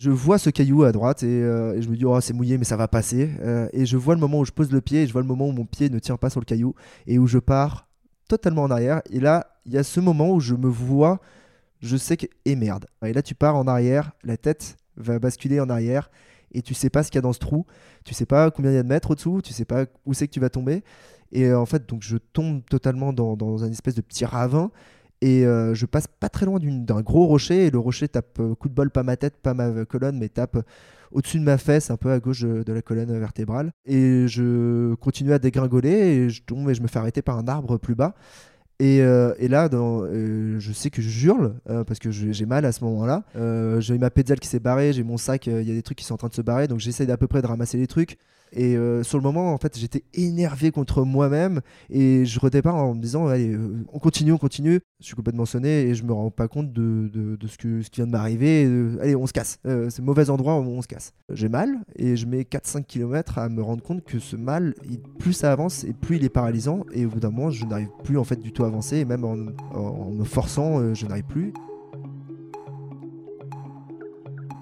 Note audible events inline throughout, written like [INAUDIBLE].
Je vois ce caillou à droite et, euh, et je me dis, oh, c'est mouillé, mais ça va passer. Euh, et je vois le moment où je pose le pied et je vois le moment où mon pied ne tient pas sur le caillou et où je pars totalement en arrière. Et là, il y a ce moment où je me vois, je sais que, et merde. Et là, tu pars en arrière, la tête va basculer en arrière et tu sais pas ce qu'il y a dans ce trou. Tu sais pas combien il y a de mètres au-dessous, tu sais pas où c'est que tu vas tomber. Et euh, en fait, donc je tombe totalement dans, dans un espèce de petit ravin. Et euh, je passe pas très loin d'un gros rocher. Et le rocher tape, euh, coup de bol, pas ma tête, pas ma colonne, mais tape au-dessus de ma fesse, un peu à gauche de, la colonne vertébrale. Et je continue à dégringoler. Et je tombe et je me fais arrêter par un arbre plus bas. Et, euh, et là, dans, euh, je sais que je hurle euh, parce que j'ai mal à ce moment-là. Euh, j'ai ma pédale qui s'est barrée, j'ai mon sac, euh, il y a des trucs qui sont en train de se barrer, donc j'essaye à peu près de ramasser les trucs. Et euh, sur le moment, en fait, j'étais énervé contre moi-même et je redépare en me disant allez, euh, on continue, on continue. Je suis complètement sonné et je me rends pas compte de, ce, qui vient de m'arriver. Allez, on se casse. Euh, c'est mauvais endroit, on, on se casse. J'ai mal et je mets 4-5 km à me rendre compte que ce mal, plus ça avance et plus il est paralysant. Et au bout d'un moment, je n'arrive plus en fait du tout à avancer. Même en, me forçant, je n'arrive plus.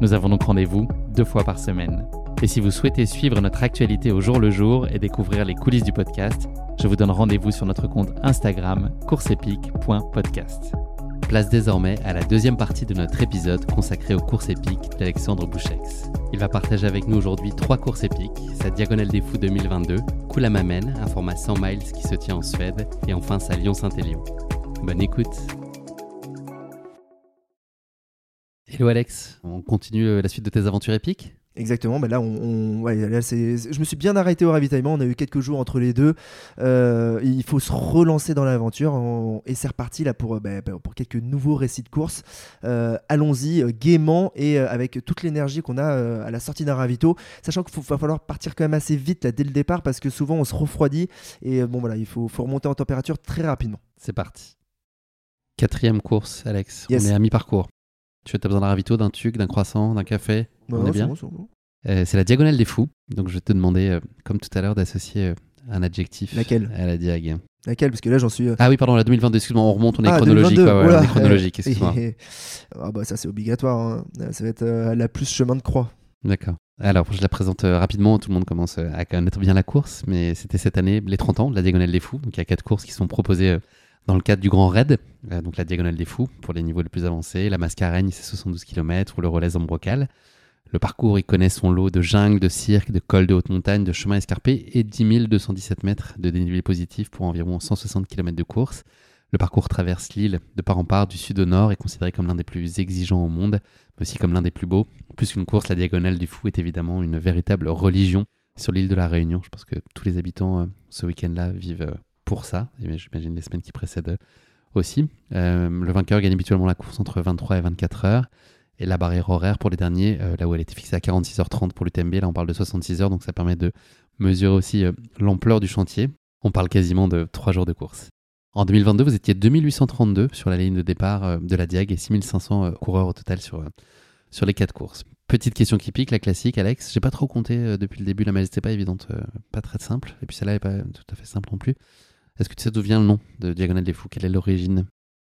Nous avons donc rendez-vous deux fois par semaine. Et si vous souhaitez suivre notre actualité au jour le jour et découvrir les coulisses du podcast, je vous donne rendez-vous sur notre compte Instagram courseepique.podcast. Place désormais à la deuxième partie de notre épisode consacré aux courses épiques d'Alexandre Bouchex. Il va partager avec nous aujourd'hui trois courses épiques, sa Diagonale des Fous 2022, Koulamamène, un format 100 miles qui se tient en Suède, et enfin sa Lyon-Saint-Élion. Bonne écoute Hello Alex, on continue euh, la suite de tes aventures épiques? Exactement, mais là, on, on- ouais, là, c'est- c'est- je me suis bien arrêté au ravitaillement. On a eu quelques jours entre les deux. Euh, il faut se relancer dans l'aventure On- et c'est reparti là pour, euh, bah, bah, pour quelques nouveaux récits de course. Euh, Allons-y gaiement et avec toute l'énergie qu'on a à la sortie d'un ravito, sachant qu'il va falloir partir quand même assez vite là, dès le départ parce que souvent on se refroidit et bon voilà, il faut, faut remonter en température très rapidement. C'est parti. Quatrième course, Alex. Yes. On est à mi-parcours. Tu as besoin d'un ravito, d'un tuc, d'un croissant, d'un café Non, On est c'est bien bon, c'est bon. Euh, C'est la diagonale des fous. Donc je vais te demander, euh, comme tout à l'heure, d'associer euh, un adjectif Laquelle à la diag. Laquelle? Parce que là j'en suis. Ah oui, pardon, la 2022, excuse-moi, on remonte, on est Ah, chronologique. 2022, ouais, ouais, oula, on est chronologique, excuse-moi. [LAUGHS] ah bah ça c'est obligatoire. hein. Ça va être la plus chemin de croix. D'accord. Alors, je la présente rapidement. Tout le monde commence à connaître bien la course, mais c'était cette année les 30 ans de la Diagonale des Fous. Donc, il y a quatre courses qui sont proposées dans le cadre du Grand Raid. Euh, donc, la Diagonale des Fous pour les niveaux les plus avancés, la Mascareigne, c'est 72 km, ou le relais en brocal. Le parcours, il connaît son lot de jungle, de cirque, de cols de haute montagne, de chemins escarpés et 10 217 mètres de dénivelé positif pour environ 160 km de course. Le parcours traverse l'île de part en part, du sud au nord, est considéré comme l'un des plus exigeants au monde, mais aussi comme l'un des plus beaux. Plus qu'une course, la Diagonale du Fou est évidemment une véritable religion sur l'île de la Réunion. Je pense que tous les habitants euh, ce week-end-là vivent euh, pour ça, j'imagine les semaines qui précèdent aussi. Euh, le vainqueur gagne habituellement la course entre 23 et 24 heures. Et la barrière horaire pour les derniers, euh, là où elle était fixée à 46h30 pour l'UTMB, là on parle de 66 heures, donc ça permet de mesurer aussi euh, l'ampleur du chantier. On parle quasiment de 3 jours de course. En 2022, vous étiez 2832 sur la ligne de départ de la Diag et 6500 euh, coureurs au total sur, sur les 4 courses. Petite question qui pique, la classique, Alex. J'ai pas trop compté depuis le début, la majesté pas évidente, pas très simple. Et puis celle-là est pas tout à fait simple non plus. Est-ce que tu sais d'où vient le nom de Diagonale des Fous? Quelle est l'origine?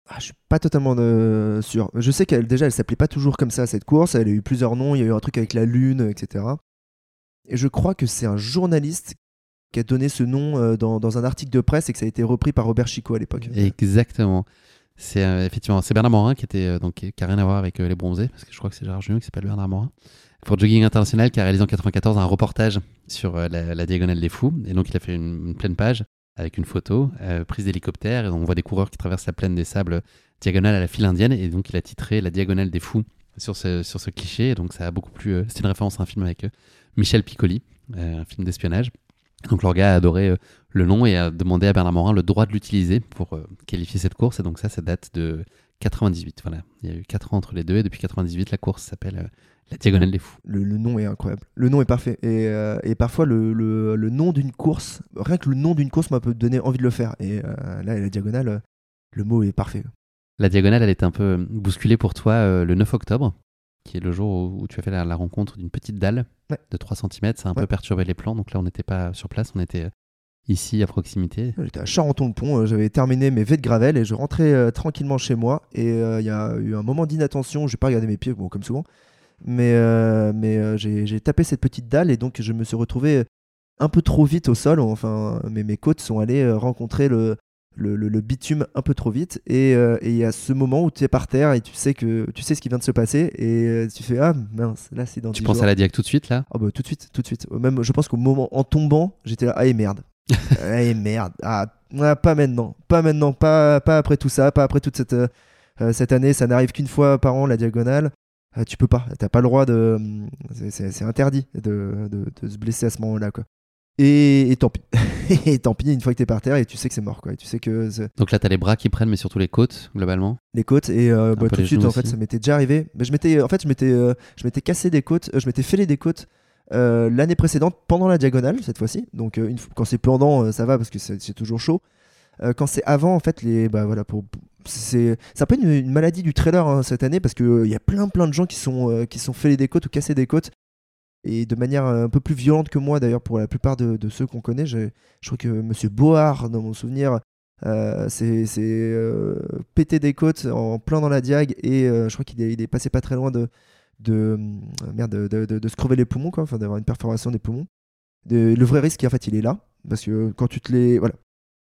Ah, je suis pas totalement euh, sûr. Je sais qu'elle déjà elle s'appelait pas toujours comme ça cette course. Elle a eu plusieurs noms. Il y a eu un truc avec la lune, etc. Et je crois que c'est un journaliste qui a donné ce nom euh, dans, dans un article de presse et que ça a été repris par Robert Chico à l'époque. Exactement. C'est euh, effectivement c'est Bernard Morin qui était euh, donc qui a rien à voir avec les bronzés parce que je crois que c'est Gérard Junior qui s'appelle Bernard Morin. Pour Jogging International qui a réalisé en 94 un reportage sur la, la diagonale des fous et donc il a fait une, une pleine page avec une photo euh, prise d'hélicoptère et on voit des coureurs qui traversent la plaine des sables diagonale à la file indienne et donc il a titré la diagonale des fous sur ce, cliché et donc ça a beaucoup plu euh, c'est une référence à un film avec euh, Michel Piccoli un film d'espionnage donc leur gars a adoré le nom et a demandé à Bernard Morin le droit de l'utiliser pour qualifier cette course. Et donc ça, ça date de 98. Voilà, il y a eu 4 ans entre les deux et depuis 98, la course s'appelle euh, la Diagonale des Fous. Le, le nom est incroyable. Le nom est parfait. Et, euh, et parfois, le, le- le nom d'une course, rien que le nom d'une course m'a peut donner envie de le faire. Et euh, là, la diagonale, le mot est parfait. La Diagonale, elle était un peu bousculée pour toi le 9 octobre, qui est le jour où, tu as fait la, la rencontre d'une petite dalle Ouais. de 3 cm. Ça a un Ouais. peu perturbé les plans. Donc là, on n'était pas sur place, on était ici à proximité. J'étais à Charenton-le-Pont, euh, j'avais terminé mes vets de gravel et je rentrais euh, tranquillement chez moi. Et euh, il y a eu un moment d'inattention, j'ai pas regardé mes pieds, bon, comme souvent, mais, euh, mais j'ai tapé cette petite dalle et donc je me suis retrouvé un peu trop vite au sol. Enfin, mes, mes côtes sont allées rencontrer le, le, le- le bitume un peu trop vite. Et il y a ce moment où tu es par terre et tu sais, que, tu sais ce qui vient de se passer et tu fais Ah mince, là c'est dans Tu 10 penses jours. à la Diag tout de suite là? Ah bah tout de suite, tout de suite. Même, je pense qu'au moment en tombant, j'étais là, ah et merde, [LAUGHS] et merde, ah pas maintenant, pas maintenant, pas, pas après tout ça, pas après toute cette, euh, euh, cette année, ça n'arrive qu'une fois par an la diagonale. Euh, tu peux pas, t'as pas le droit de, c'est- c'est interdit de, de, de se blesser à ce moment-là quoi. Et, et tant pis, [LAUGHS] et tant pis une fois que t'es par terre et tu sais que c'est mort quoi, et tu sais que Donc là, tu as les bras qui prennent, mais surtout les côtes, globalement. les côtes et euh, bah, tout de suite en fait aussi. ça m'était déjà arrivé mais je m'étais en fait je m'étais je m'étais cassé des côtes je m'étais fêlé des côtes euh, l'année précédente pendant la diagonale cette fois-ci. Donc euh, quand c'est pendant euh, ça va parce que c'est toujours chaud. Quand c'est avant en fait les bah voilà pour c'est un peu une, une maladie du trailer hein, cette année parce que euh, il y a plein plein de gens qui sont qui sont fêlés des côtes ou cassés des côtes. Et de manière un peu plus violente que moi d'ailleurs pour la plupart de, ceux qu'on connaît je crois que Monsieur Board dans mon souvenir euh, c'est euh, pété des côtes en plein dans la diag et je crois qu'il est, il est passé pas très loin de de euh, merde de, se crever les poumons enfin d'avoir une perforation des poumons. Le vrai risque en fait il est là parce que quand tu te les voilà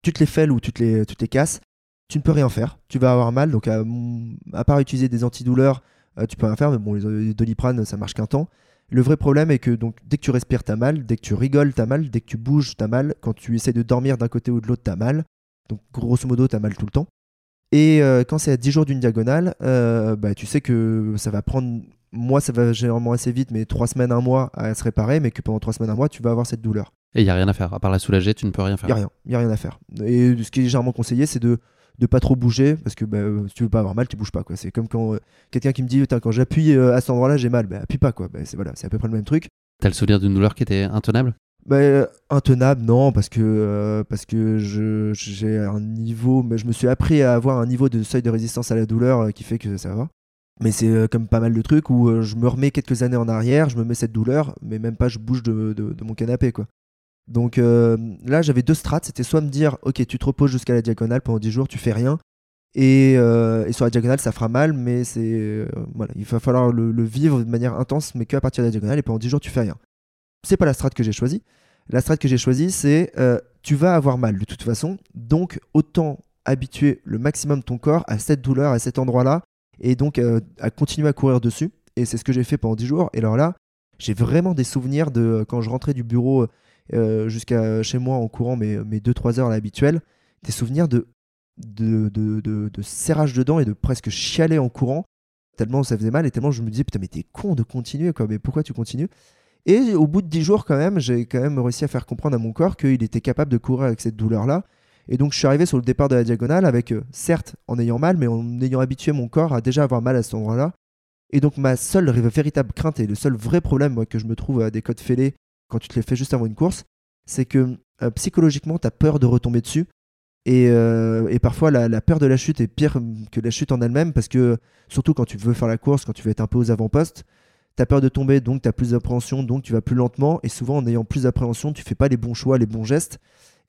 tu te les fêles ou tu te les tu te les casses tu ne peux rien faire tu vas avoir mal donc à, à part utiliser des antidouleurs euh, tu peux rien faire mais bon les, les doliprane ça marche qu'un temps le vrai problème est que donc dès que tu respires t'as mal dès que tu rigoles t'as mal dès que tu bouges t'as mal quand tu essaies de dormir d'un côté ou de l'autre t'as mal donc grosso modo, tu as mal tout le temps. Et euh, quand c'est à 10 jours d'une diagonale, euh, bah, tu sais que ça va prendre, moi ça va généralement assez vite, mais 3 semaines, un mois à se réparer, mais que pendant 3 semaines, un mois, tu vas avoir cette douleur. Et il n'y a rien à faire. À part la soulager, tu ne peux rien faire. Il n'y a rien, il a rien à faire. Et ce qui est généralement conseillé, c'est de de pas trop bouger parce que bah, si tu veux pas avoir mal tu bouges pas quoi c'est comme quand euh, quelqu'un qui me dit quand j'appuie euh, à cet endroit là j'ai mal bah appuie pas quoi bah, c'est voilà c'est à peu près le même truc T'as le souvenir d'une douleur qui était intenable? Bah, euh, intenable, non, parce que, euh, parce que je- j'ai un niveau, mais je me suis appris à avoir un niveau de seuil de résistance à la douleur qui fait que ça va. Mais c'est euh, comme pas mal de trucs où euh, je me remets quelques années en arrière, je me mets cette douleur, mais même pas je bouge de, mon canapé, quoi. Donc euh, là, j'avais deux strates, c'était soit me dire, ok, tu te reposes jusqu'à la diagonale pendant 10 jours, tu fais rien, et, sur la diagonale, ça fera mal, mais c'est il va falloir le, vivre de manière intense, mais qu'à partir de la diagonale, et pendant 10 jours, tu fais rien. C'est pas la strate que j'ai choisie. La strat que j'ai choisie, c'est tu vas avoir mal de toute façon, donc autant habituer le maximum ton corps à cette douleur, à cet endroit-là, et donc euh, à continuer à courir dessus. Et c'est ce que j'ai fait pendant 10 jours. Et alors là, j'ai vraiment des souvenirs de euh, quand je rentrais du bureau euh, jusqu'à chez moi en courant mes, mes 2-3 heures à l'habituel, des souvenirs de- de serrage de dents et de presque chialer en courant, tellement ça faisait mal et tellement je me disais, putain, mais t'es con de continuer, quoi, mais pourquoi tu continues? Et au bout de 10 jours, quand même, j'ai quand même réussi à faire comprendre à mon corps qu'il était capable de courir avec cette douleur-là. Et donc, je suis arrivé sur le départ de la diagonale avec, euh, certes, en ayant mal, mais en ayant habitué mon corps à déjà avoir mal à cet endroit-là. Et donc, ma seule véritable crainte et le seul vrai problème que je me trouve à des codes fêlés quand tu te les fais juste avant une course, c'est que euh, psychologiquement, tu as peur de retomber dessus. Et, euh, et parfois, la, peur de la chute est pire que la chute en elle-même, parce que, surtout quand tu veux faire la course, quand tu veux être un peu aux avant-postes, T'as peur de tomber, donc t'as plus d'appréhension, donc tu vas plus lentement. Et souvent, en ayant plus d'appréhension, tu fais pas les bons choix, les bons gestes.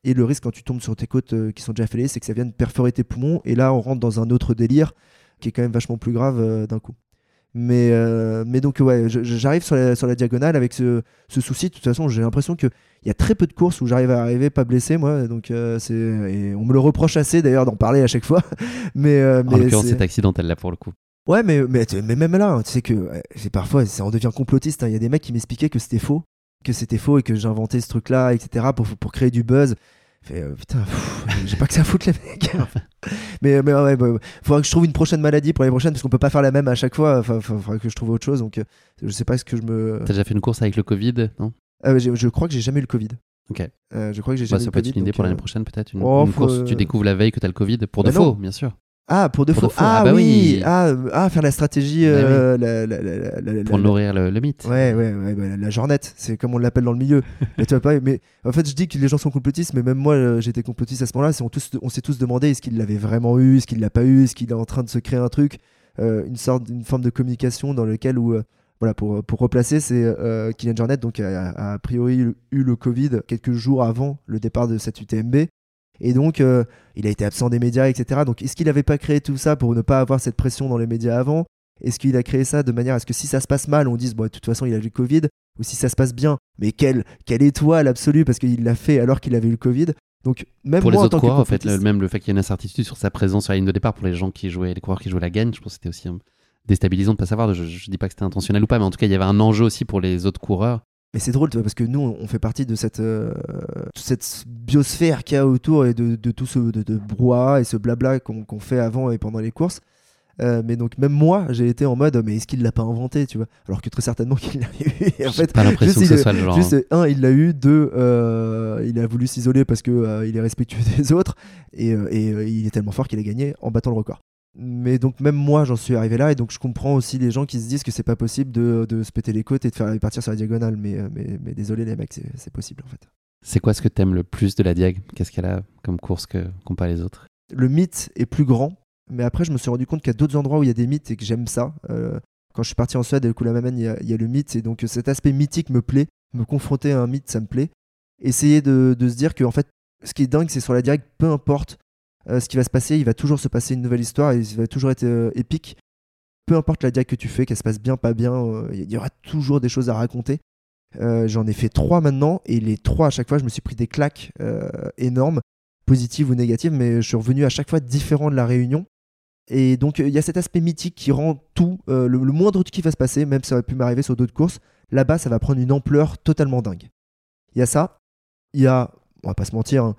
Et le risque quand tu tombes sur tes côtes euh, qui sont déjà fêlées, c'est que ça vienne perforer tes poumons. Et là, on rentre dans un autre délire qui est quand même vachement plus grave euh, d'un coup. Mais, euh, mais donc, ouais, j'arrive sur la, sur la diagonale avec ce, ce souci. De toute façon, j'ai l'impression qu'il y a très peu de courses où j'arrive à arriver pas blessé, moi. Donc, c'est, et on me le reproche assez d'ailleurs d'en parler à chaque fois. [LAUGHS] mais, euh, En mais l'occurrence, c'est- accidentel là pour le coup. Ouais, mais, mais, mais même là, hein, tu sais que parfois, ça en devient complotiste. hein. Il y a des mecs qui m'expliquaient que c'était faux, que c'était faux et que j'inventais ce truc-là, etc., pour, pour créer du buzz. Fait, euh, putain, [LAUGHS] j'ai pas que ça à foutre, les mecs. [LAUGHS] mais mais ouais, bah, faudra que je trouve une prochaine maladie pour l'année prochaine, parce qu'on peut pas faire la même à chaque fois. Enfin, fa- faudra que je trouve autre chose. Donc, euh, je sais pas ce que je me. T'as déjà fait une course avec le Covid, non? Ah, je crois que j'ai jamais eu le Covid. Ok. Euh, je crois que j'ai Bah, jamais eu ça peut être Covid. une idée pour l'année euh, prochaine, peut-être. Une, oh, une course tu découvres la veille que t'as le Covid, pour de bah non. faux, bien sûr. Ah, pour de Pour faux. de faux. Ah, Ah bah oui. oui. Ah, ah, faire la stratégie. Euh, la, la- la- la- la- Pour nourrir le, le mythe. Ouais, ouais, ouais, bah, la jornette, c'est comme on l'appelle dans le milieu. [LAUGHS] mais tu vois pas, mais en fait, je dis que les gens sont complotistes, mais même moi, euh, j'étais complotiste à ce moment-là. On, tous- on s'est tous demandé est-ce qu'il l'avait vraiment eu, est-ce qu'il l'a pas eu, est-ce qu'il est en train de se créer un truc, euh, une sorte, une forme de communication dans lequel où, euh, voilà, pour, pour replacer, c'est Kylian Jornet, donc a, a- a priori eu le Covid quelques jours avant le départ de cette UTMB. Et donc, euh, il a été absent des médias, etc. Donc, est-ce qu'il n'avait pas créé tout ça pour ne pas avoir cette pression dans les médias avant? Est-ce qu'il a créé ça de manière à ce que si ça se passe mal, on dise, bon, de toute façon, il a eu le Covid Ou si ça se passe bien, mais quelle, quelle étoile absolue parce qu'il l'a fait alors qu'il avait eu le Covid Donc, même Pour les en autres tant coureurs, en fait, le- même le fait qu'il y ait une incertitude sur sa présence sur la ligne de départ pour les gens qui jouaient, les coureurs qui jouaient la gagne, je pense que c'était aussi un- déstabilisant de pas savoir. Je, je dis pas que c'était intentionnel ou pas, mais en tout cas, il y avait un enjeu aussi pour les autres coureurs. Mais c'est drôle, tu vois, parce que nous, on fait partie de cette, euh, cette biosphère qu'il y a autour et de, de tout ce de, de brouhaha et ce blabla qu'on fait avant et pendant les courses. Euh, mais donc, même moi, j'ai été en mode, mais est-ce qu'il l'a pas inventé, tu vois? Alors que très certainement qu'il l'a eu. Et en fait, pas l'impression que juste, ce soit le genre. Juste, un, il l'a eu. Deux, euh, il a voulu s'isoler parce que il est respectueux [LAUGHS] des autres. Et, et, il est tellement fort qu'il a gagné en battant le record. Mais donc, même moi, j'en suis arrivé là. Et donc, je comprends aussi les gens qui se disent que c'est pas possible de, de se péter les côtes et de faire partir sur la diagonale. Mais, euh, mais, mais désolé, les mecs, c'est possible en fait. C'est quoi ce que t'aimes le plus de la Diag? Qu'est-ce qu'elle a comme course que qu'ont pas les autres? Le mythe est plus grand. Mais après, je me suis rendu compte qu'il y a d'autres endroits où il y a des mythes et que j'aime ça. Euh, quand je suis parti en Suède, le Kullamamen, il y, a- il y a le mythe. Et donc, cet aspect mythique me plaît. Me confronter à un mythe, ça me plaît. Essayer de, de se dire que, en fait, ce qui est dingue, c'est sur la direct, peu importe euh, ce qui va se passer, il va toujours se passer une nouvelle histoire il va toujours être euh, épique. Peu importe la direct que tu fais, qu'elle se passe bien, pas bien, euh, il y aura toujours des choses à raconter. J'en ai fait trois maintenant et les trois à chaque fois, je me suis pris des claques énormes, positives ou négatives, mais je suis revenu à chaque fois différent de la réunion. Et donc il y a cet aspect mythique qui rend tout, le, moindre truc qui va se passer, même si ça aurait pu m'arriver sur d'autres courses, là-bas ça va prendre une ampleur totalement dingue. Il y a ça, il y a, on va pas se mentir, hein,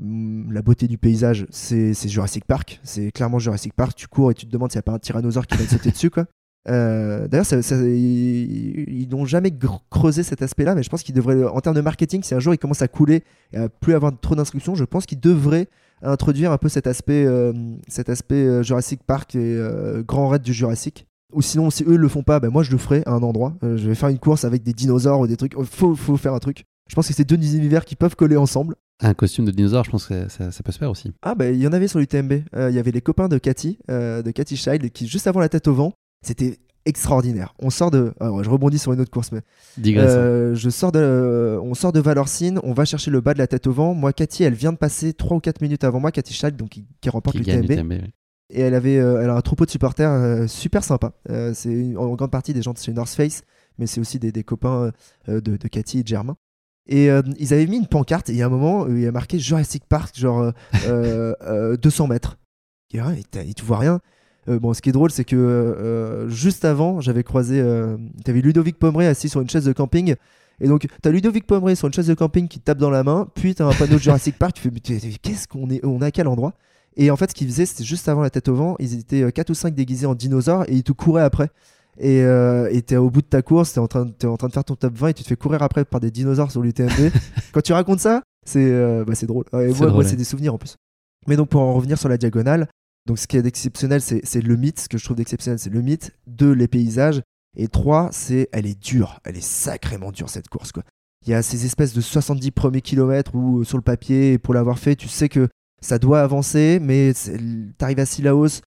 la beauté du paysage, c'est Jurassic Park, c'est clairement Jurassic Park, tu cours et tu te demandes s'il n'y a pas un tyrannosaure qui va te sauter dessus quoi. [LAUGHS] Euh, D'ailleurs, ils n'ont jamais creusé cet aspect-là, mais je pense qu'ils devraient, en termes de marketing, si un jour ils commencent à couler et à plus avoir trop d'instructions, je pense qu'ils devraient introduire un peu cet aspect, euh, cet aspect euh, Jurassic Park et grand raid du Jurassic. Ou sinon, si eux le font pas, ben moi je le ferai à un endroit. Je vais faire une course avec des dinosaures ou des trucs. Il faut, faut faire un truc. Je pense que c'est deux univers qui peuvent coller ensemble. Un costume de dinosaure, je pense que ça, ça peut se faire aussi. Ah bah il y en avait sur l'UTMB. Euh, Il y avait les copains de Cathy, euh, de Cathy Child, qui juste avant la tête au vent, c'était extraordinaire. On sort de, alors, je rebondis sur une autre course, mais euh, je sors de, euh, on sort de Valorcine, on va chercher le bas de la tête au vent. Moi, Cathy, elle vient de passer 3 ou 4 minutes avant moi, Cathy Child, donc qui, qui remporte l'UTMB. oui. Et elle avait, elle a un troupeau de supporters super sympa. C'est en grande partie des gens de chez North Face, mais c'est aussi des, des copains de, de Cathy et de Germain. Et euh, ils avaient mis une pancarte et il y a un moment il y a marqué Jurassic Park, genre euh, [LAUGHS] euh, euh, 200 mètres. Et, ouais, et tu vois rien. Bon, ce qui est drôle, c'est que juste avant, j'avais croisé. T'avais Ludovic Pomeray assis sur une chaise de camping. Et donc, t'as Ludovic Pomeray sur une chaise de camping qui te tape dans la main. Puis t'as un panneau de Jurassic Park. Tu fais, mais qu'est-ce qu'on est On est à quel endroit? Et en fait, ce qu'ils faisaient, c'était juste avant la tête au vent. Ils étaient 4 ou 5 déguisés en dinosaures et ils te couraient après. Et euh, t'es au bout de ta course, t'es en, train en train de faire ton top 20 et tu te fais courir après par des dinosaures sur l'UTMB. [LAUGHS] Quand tu racontes ça, c'est euh, bah, drôle. Moi, c'est des souvenirs en plus. Mais donc, pour en revenir sur la diagonale, donc ce qui est d'exceptionnel, c'est le mythe. Ce que je trouve d'exceptionnel, c'est le mythe. Deux, les paysages. Et trois, c'est elle est dure. Elle est sacrément dure cette course. Quoi. Il y a ces espèces de 70 premiers kilomètres où euh, sur le papier, pour l'avoir fait, tu sais que ça doit avancer, mais t'arrives à Sillaos,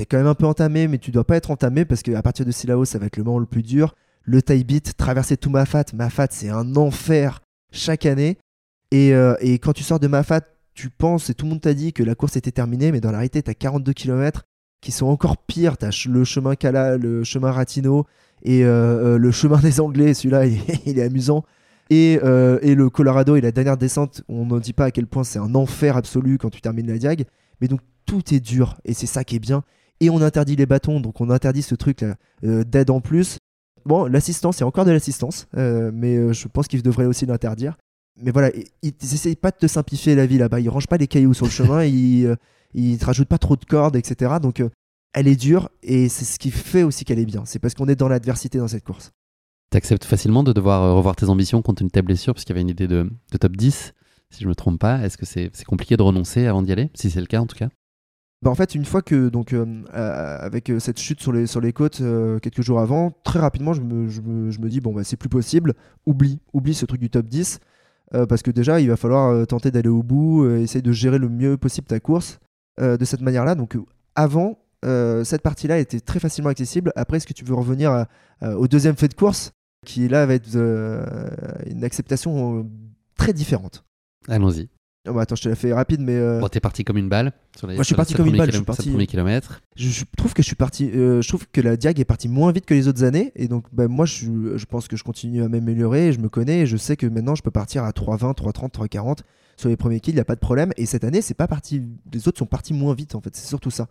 t'es quand même un peu entamé, mais tu dois pas être entamé parce qu'à partir de Sillaos, ça va être le moment le plus dur. Le tie beat, traverser tout Mafat. Mafat, c'est un enfer chaque année. Et, euh, et quand tu sors de Mafat, tu penses, et tout le monde t'a dit que la course était terminée, mais dans la réalité, t'as 42 km qui sont encore pires. T'as le chemin Cala, le chemin Ratino et euh, euh, le chemin des Anglais. Celui-là, [LAUGHS] il, est amusant. Et, et le Colorado et la dernière descente, on ne dit pas à quel point c'est un enfer absolu quand tu termines la diag. Mais donc tout est dur et c'est ça qui est bien. Et on interdit les bâtons, donc on interdit ce truc là euh, d'aide en plus. Bon, l'assistance, il y a encore de l'assistance, euh, mais euh, je pense qu'ils devraient aussi l'interdire. Mais voilà, i- ils n'essayent pas de te simplifier la vie là-bas. Ils rangent pas les cailloux sur le [LAUGHS] chemin, ils, euh, ils te rajoutent pas trop de cordes, etc. Donc euh, elle est dure et c'est ce qui fait aussi qu'elle est bien. C'est parce qu'on est dans l'adversité dans cette course. T'acceptes facilement de devoir revoir tes ambitions compte tenu de ta blessure, parce qu'il y avait une idée de, de top 10, si je me trompe pas. Est-ce que c'est c'est compliqué de renoncer avant d'y aller? Si c'est le cas, en tout cas Bah, en fait, une fois que, donc, euh, euh, avec euh, cette chute sur les, sur les côtes quelques jours avant, très rapidement, je me, je me, je me dis, bon, bah, c'est plus possible, oublie, oublie ce truc du top 10, parce que déjà, il va falloir tenter d'aller au bout, essayer de gérer le mieux possible ta course de cette manière-là. Donc, avant, cette partie-là était très facilement accessible. Après, est-ce que tu veux revenir au deuxième fait de course, qui là va être une acceptation très différente? Allons-y. Oh, bah, attends, je te la fais rapide, mais. Euh... Bon, t'es parti comme une balle. Sur les, Moi, je suis parti comme une balle. Je suis parti. kilomètre. Je, trouve que je suis parti. Euh, je trouve que la Diag est partie moins vite que les autres années, et donc, bah, moi, je, je, pense que je continue à m'améliorer. Je me connais, et je sais que maintenant, je peux partir à 3,20, 3,30, 3,40 sur les premiers kills. Il n'y a pas de problème. Et cette année, c'est pas parti. Les autres sont partis moins vite, en fait. C'est surtout ça.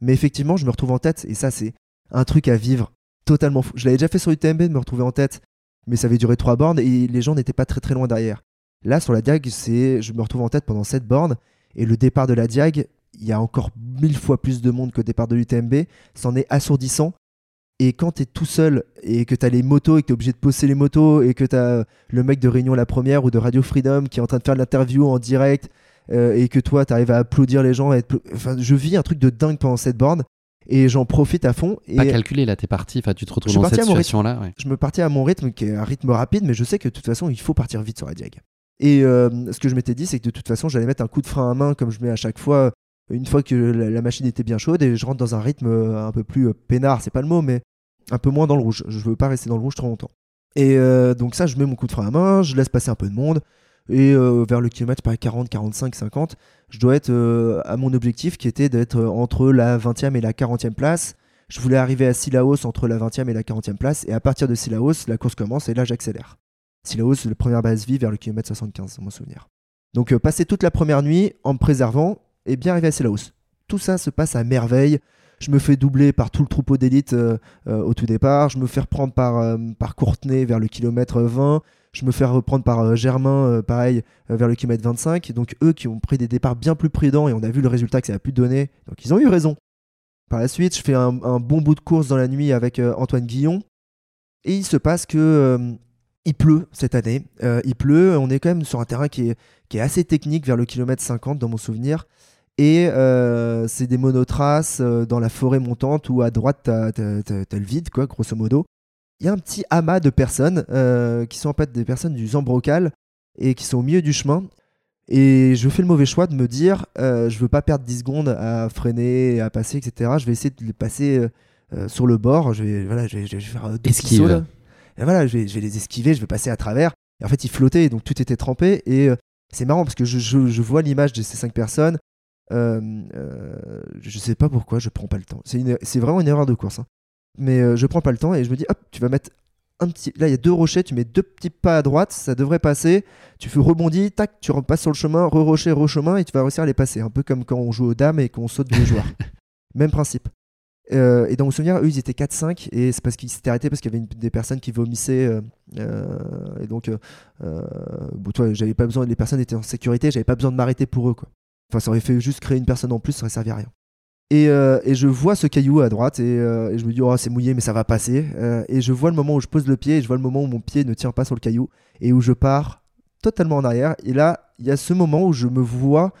Mais effectivement, je me retrouve en tête, et ça, c'est un truc à vivre totalement fou. Je l'avais déjà fait sur UTMB de me retrouver en tête, mais ça avait duré trois bornes, et les gens n'étaient pas très très loin derrière. Là, sur la Diag, c'est, je me retrouve en tête pendant cette bornes. Et le départ de la Diag, il y a encore mille fois plus de monde que le départ de l'UTMB. C'en est assourdissant. Et quand tu es tout seul et que tu as les motos et que tu es obligé de poser les motos et que tu as le mec de Réunion la première ou de Radio Freedom qui est en train de faire l'interview en direct euh, et que toi tu arrives à applaudir les gens, enfin, je vis un truc de dingue pendant cette borne et j'en profite à fond. Et pas calculé là, t'es parti, enfin tu te retrouves dans cette situation là. Je me partais à mon rythme qui est un rythme rapide, mais je sais que de toute façon il faut partir vite sur la Diag. Et euh, ce que je m'étais dit, c'est que de toute façon, j'allais mettre un coup de frein à main comme je mets à chaque fois, une fois que la, machine était bien chaude, et je rentre dans un rythme euh, un peu plus euh, peinard, c'est pas le mot, mais un peu moins dans le rouge. Je veux pas rester dans le rouge trop longtemps. Et donc ça, je mets mon coup de frein à main, je laisse passer un peu de monde, et vers le kilomètre, par 40, 45, 50, je dois être à mon objectif qui était d'être entre la 20e et la 40e place. Je voulais arriver à Silaos entre la 20e et la 40e place, et à partir de Silaos, la course commence, et là j'accélère. Silaos, c'est la première base vie vers le kilomètre 75, dans mon souvenir. Donc, euh, passer toute la première nuit en me préservant et bien arriver à Silaos. Tout ça se passe à merveille. Je me fais doubler par tout le troupeau d'élite euh, euh, au tout départ. Je me fais reprendre par, Courtenay vers le kilomètre 20. Je me fais reprendre par Germain, pareil, vers le kilomètre 25. Donc, eux qui ont pris des départs bien plus prudents et on a vu le résultat que ça a pu donner. Donc, ils ont eu raison. Par la suite, je fais un bon bout de course dans la nuit avec Antoine Guillon. Et il se passe que il pleut cette année. Euh, il pleut. On est quand même sur un terrain qui est, qui est assez technique vers le kilomètre 50 dans mon souvenir. Et euh, c'est des monotraces euh, dans la forêt montante où à droite, t'as as, le vide, quoi, grosso modo. Il y a un petit amas de personnes qui sont en fait des personnes du Zambrocal et qui sont au milieu du chemin. Et je fais le mauvais choix de me dire, je veux pas perdre 10 secondes à freiner, à passer, etc. Je vais essayer de les passer sur le bord. Je vais, voilà, je vais, je vais faire deux Esquive voilà, je vais, les esquiver, je vais passer à travers. Et en fait, ils flottaient, donc tout était trempé. Et euh, c'est marrant parce que je, vois l'image de ces cinq personnes. Euh, euh, je sais pas pourquoi, je prends pas le temps. C'est vraiment une erreur de course. Hein. Mais je prends pas le temps et je me dis, hop, tu vas mettre un petit. Là, il y a deux rochers, tu mets deux petits pas à droite, ça devrait passer. Tu fais rebondir, tac, tu repasses sur le chemin, re-rocher, re-chemin et tu vas réussir à les passer. Un peu comme quand on joue aux dames et qu'on saute deux joueurs. [LAUGHS] Même principe. Euh, et dans mon souvenir, eux, ils étaient 4-5 et c'est parce qu'ils s'étaient arrêtés parce qu'il y avait des personnes qui vomissaient. Euh, euh, et donc, bon, toi, j'avais pas besoin, les personnes étaient en sécurité, j'avais pas besoin de m'arrêter pour eux. Quoi. Enfin, ça aurait fait juste créer une personne en plus, ça aurait servi à rien. Et, et je vois ce caillou à droite et, je me dis, oh, c'est mouillé, mais ça va passer. et je vois le moment où je pose le pied et je vois le moment où mon pied ne tient pas sur le caillou et où je pars totalement en arrière. Et là, il y a ce moment où je me vois,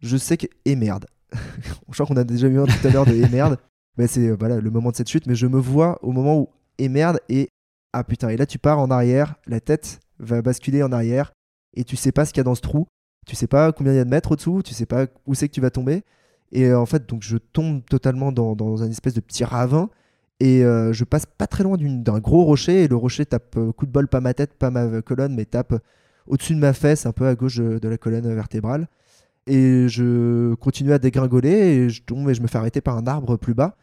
je sais que, et merde. [LAUGHS] je crois qu'on a déjà eu un tout à l'heure de et merde c'est euh, voilà, le moment de cette chute, mais je me vois au moment où, et merde, et ah putain, et là tu pars en arrière, la tête va basculer en arrière, et tu sais pas ce qu'il y a dans ce trou, tu sais pas combien il y a de mètres au-dessous, tu sais pas où c'est que tu vas tomber, et euh, en fait, donc je tombe totalement dans, dans un espèce de petit ravin, et euh, je passe pas très loin d'un gros rocher, et le rocher tape, coup de bol, pas ma tête, pas ma colonne, mais tape au-dessus de ma fesse, un peu à gauche de la colonne vertébrale. Et je continue à dégringoler, et je tombe et je me fais arrêter par un arbre plus bas.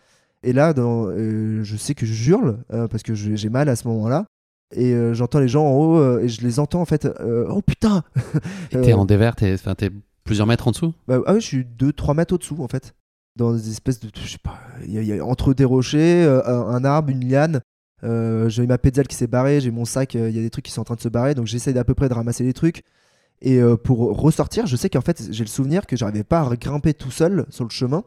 Et là, dans, euh, je sais que je hurle euh, parce que j'ai mal à ce moment-là. Et euh, j'entends les gens en haut et je les entends en fait. oh putain [LAUGHS] t'es en dévers, t'es plusieurs mètres en dessous? Bah, Ah oui, je suis 2-3 mètres au-dessous en fait. Dans des espèces de. Je sais pas. Il y, a entre des rochers, un, arbre, une liane. j'ai ma pédale qui s'est barrée, j'ai mon sac, il y a des trucs qui sont en train de se barrer, donc j'essaye à peu près de ramasser les trucs. Et pour ressortir, je sais qu'en fait, j'ai le souvenir que j'arrivais pas à grimper tout seul sur le chemin.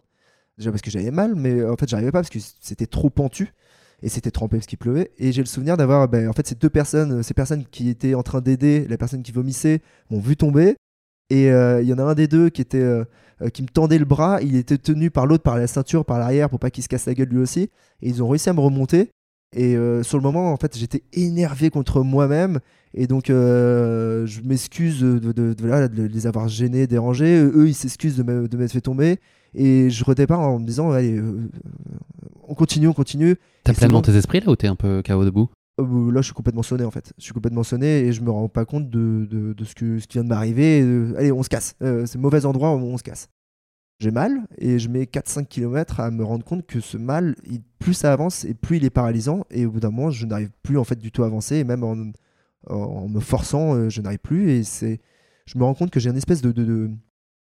Déjà parce que j'avais mal, mais en fait, j'arrivais pas parce que c'était trop pentu et c'était trempé parce qu'il pleuvait. Et j'ai le souvenir d'avoir, ben, en fait, ces deux personnes, ces personnes qui étaient en train d'aider la personne qui vomissait, m'ont vu tomber. Et il y en a un des deux qui était qui me tendait le bras. Il était tenu par l'autre par la ceinture, par l'arrière, pour pas qu'il se casse la gueule lui aussi. Et ils ont réussi à me remonter. Et sur le moment, en fait, j'étais énervé contre moi-même. Et donc, je m'excuse de, de, les avoir gênés, dérangés. Eux, ils s'excusent de m'être fait tomber. Et je redépare en me disant, allez, on continue, on continue. T'as pleinement tes esprits là ou t'es un peu KO debout? Euh, là, je suis complètement sonné en fait. Je suis complètement sonné et je me rends pas compte de, de, ce, que, ce qui vient de m'arriver. allez, on se casse. Euh, c'est mauvais endroit, on, se casse. J'ai mal et je mets 4-5 km à me rendre compte que ce mal, plus ça avance et plus il est paralysant. Et au bout d'un moment, je n'arrive plus en fait du tout à avancer. Et même en, en me forçant, euh, je n'arrive plus. Et c'est, je me rends compte que j'ai une espèce de, de,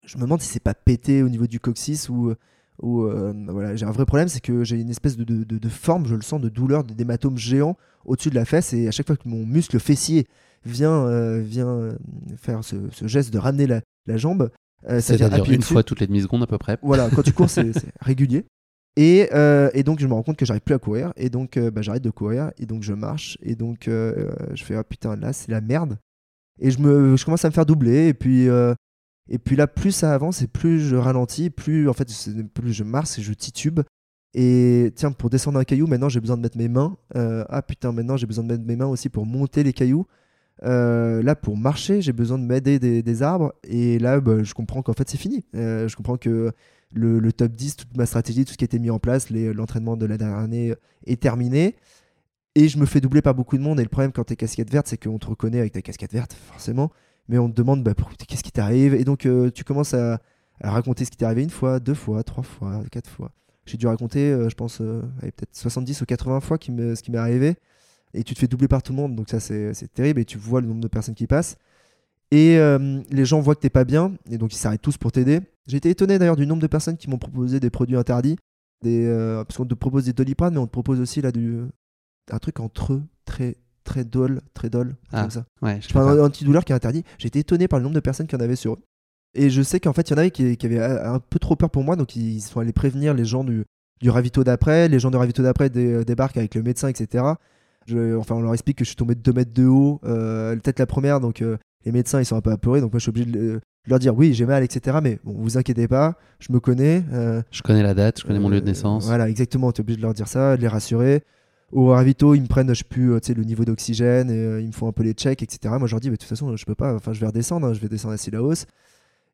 Je me demande si c'est pas pété au niveau du coccyx ou où euh, voilà, j'ai un vrai problème, c'est que j'ai une espèce de, de, de, forme, je le sens, de douleur, d'hématome géant au-dessus de la fesse, et à chaque fois que mon muscle fessier vient, euh, vient euh, faire ce, ce, geste de ramener la, la jambe, c'est-à-dire une fois toutes les demi-secondes à peu près. Voilà, quand tu cours, c'est [LAUGHS] régulier. Et, et, donc je me rends compte que j'arrive plus à courir, et donc bah, j'arrête de courir, et donc je marche, et donc je fais ah putain là c'est la merde, et je, me, je commence à me faire doubler, et puis et puis là, plus ça avance et plus je ralentis, plus en fait, plus je marche et je titube. Et tiens, pour descendre un caillou, maintenant j'ai besoin de mettre mes mains. Euh, ah putain, maintenant j'ai besoin de mettre mes mains aussi pour monter les cailloux. Euh, là, pour marcher, j'ai besoin de m'aider des, arbres. Et là, bah, je comprends qu'en fait, c'est fini. Euh, je comprends que le, top 10, toute ma stratégie, tout ce qui été mis en place, l'entraînement de la dernière année est terminé. Et je me fais doubler par beaucoup de monde. Et le problème quand t'es casquette verte, c'est qu'on te reconnaît avec ta casquette verte, forcément mais on te demande bah, qu'est-ce qui t'arrive? Et donc, euh, tu commences à, raconter ce qui t'est arrivé une fois, deux fois, trois fois, quatre fois. J'ai dû raconter, je pense, peut-être 70 ou 80 fois ce qui m'est arrivé. Et tu te fais doubler par tout le monde. Donc, ça, c'est, terrible. Et tu vois le nombre de personnes qui passent. Et les gens voient que t'es pas bien. Et donc, ils s'arrêtent tous pour t'aider. J'ai été étonné d'ailleurs du nombre de personnes qui m'ont proposé des produits interdits. Des, parce qu'on te propose des doliprane, mais on te propose aussi là, du, un truc entre eux, très très dol, très dol, ah, comme ça. Ouais, je un antidouleur qui est interdit. J'ai été étonné par le nombre de personnes qui en avaient sur eux. Et je sais qu'en fait, il y en avait qui, avaient un peu trop peur pour moi, donc ils sont allés prévenir les gens du, du ravito d'après. Les gens du ravito d'après euh, débarquent avec le médecin, etc. Je, enfin, on leur explique que je suis tombé de 2 mètres de haut, euh, peut-être la première, donc euh, les médecins ils sont un peu apeurés, donc moi je suis obligé de, leur dire oui, j'ai mal, etc. Mais bon, vous inquiétez pas, je me connais. je connais la date, je connais mon lieu de naissance. Voilà, exactement, tu es obligé de leur dire ça, de les rassurer. Au ravito, ils me prennent, je sais plus, euh, le niveau d'oxygène, euh, ils me font un peu les checks, etc. Moi, je leur dis, de toute façon, je peux pas, enfin, je vais redescendre, hein, je vais descendre à Silaos.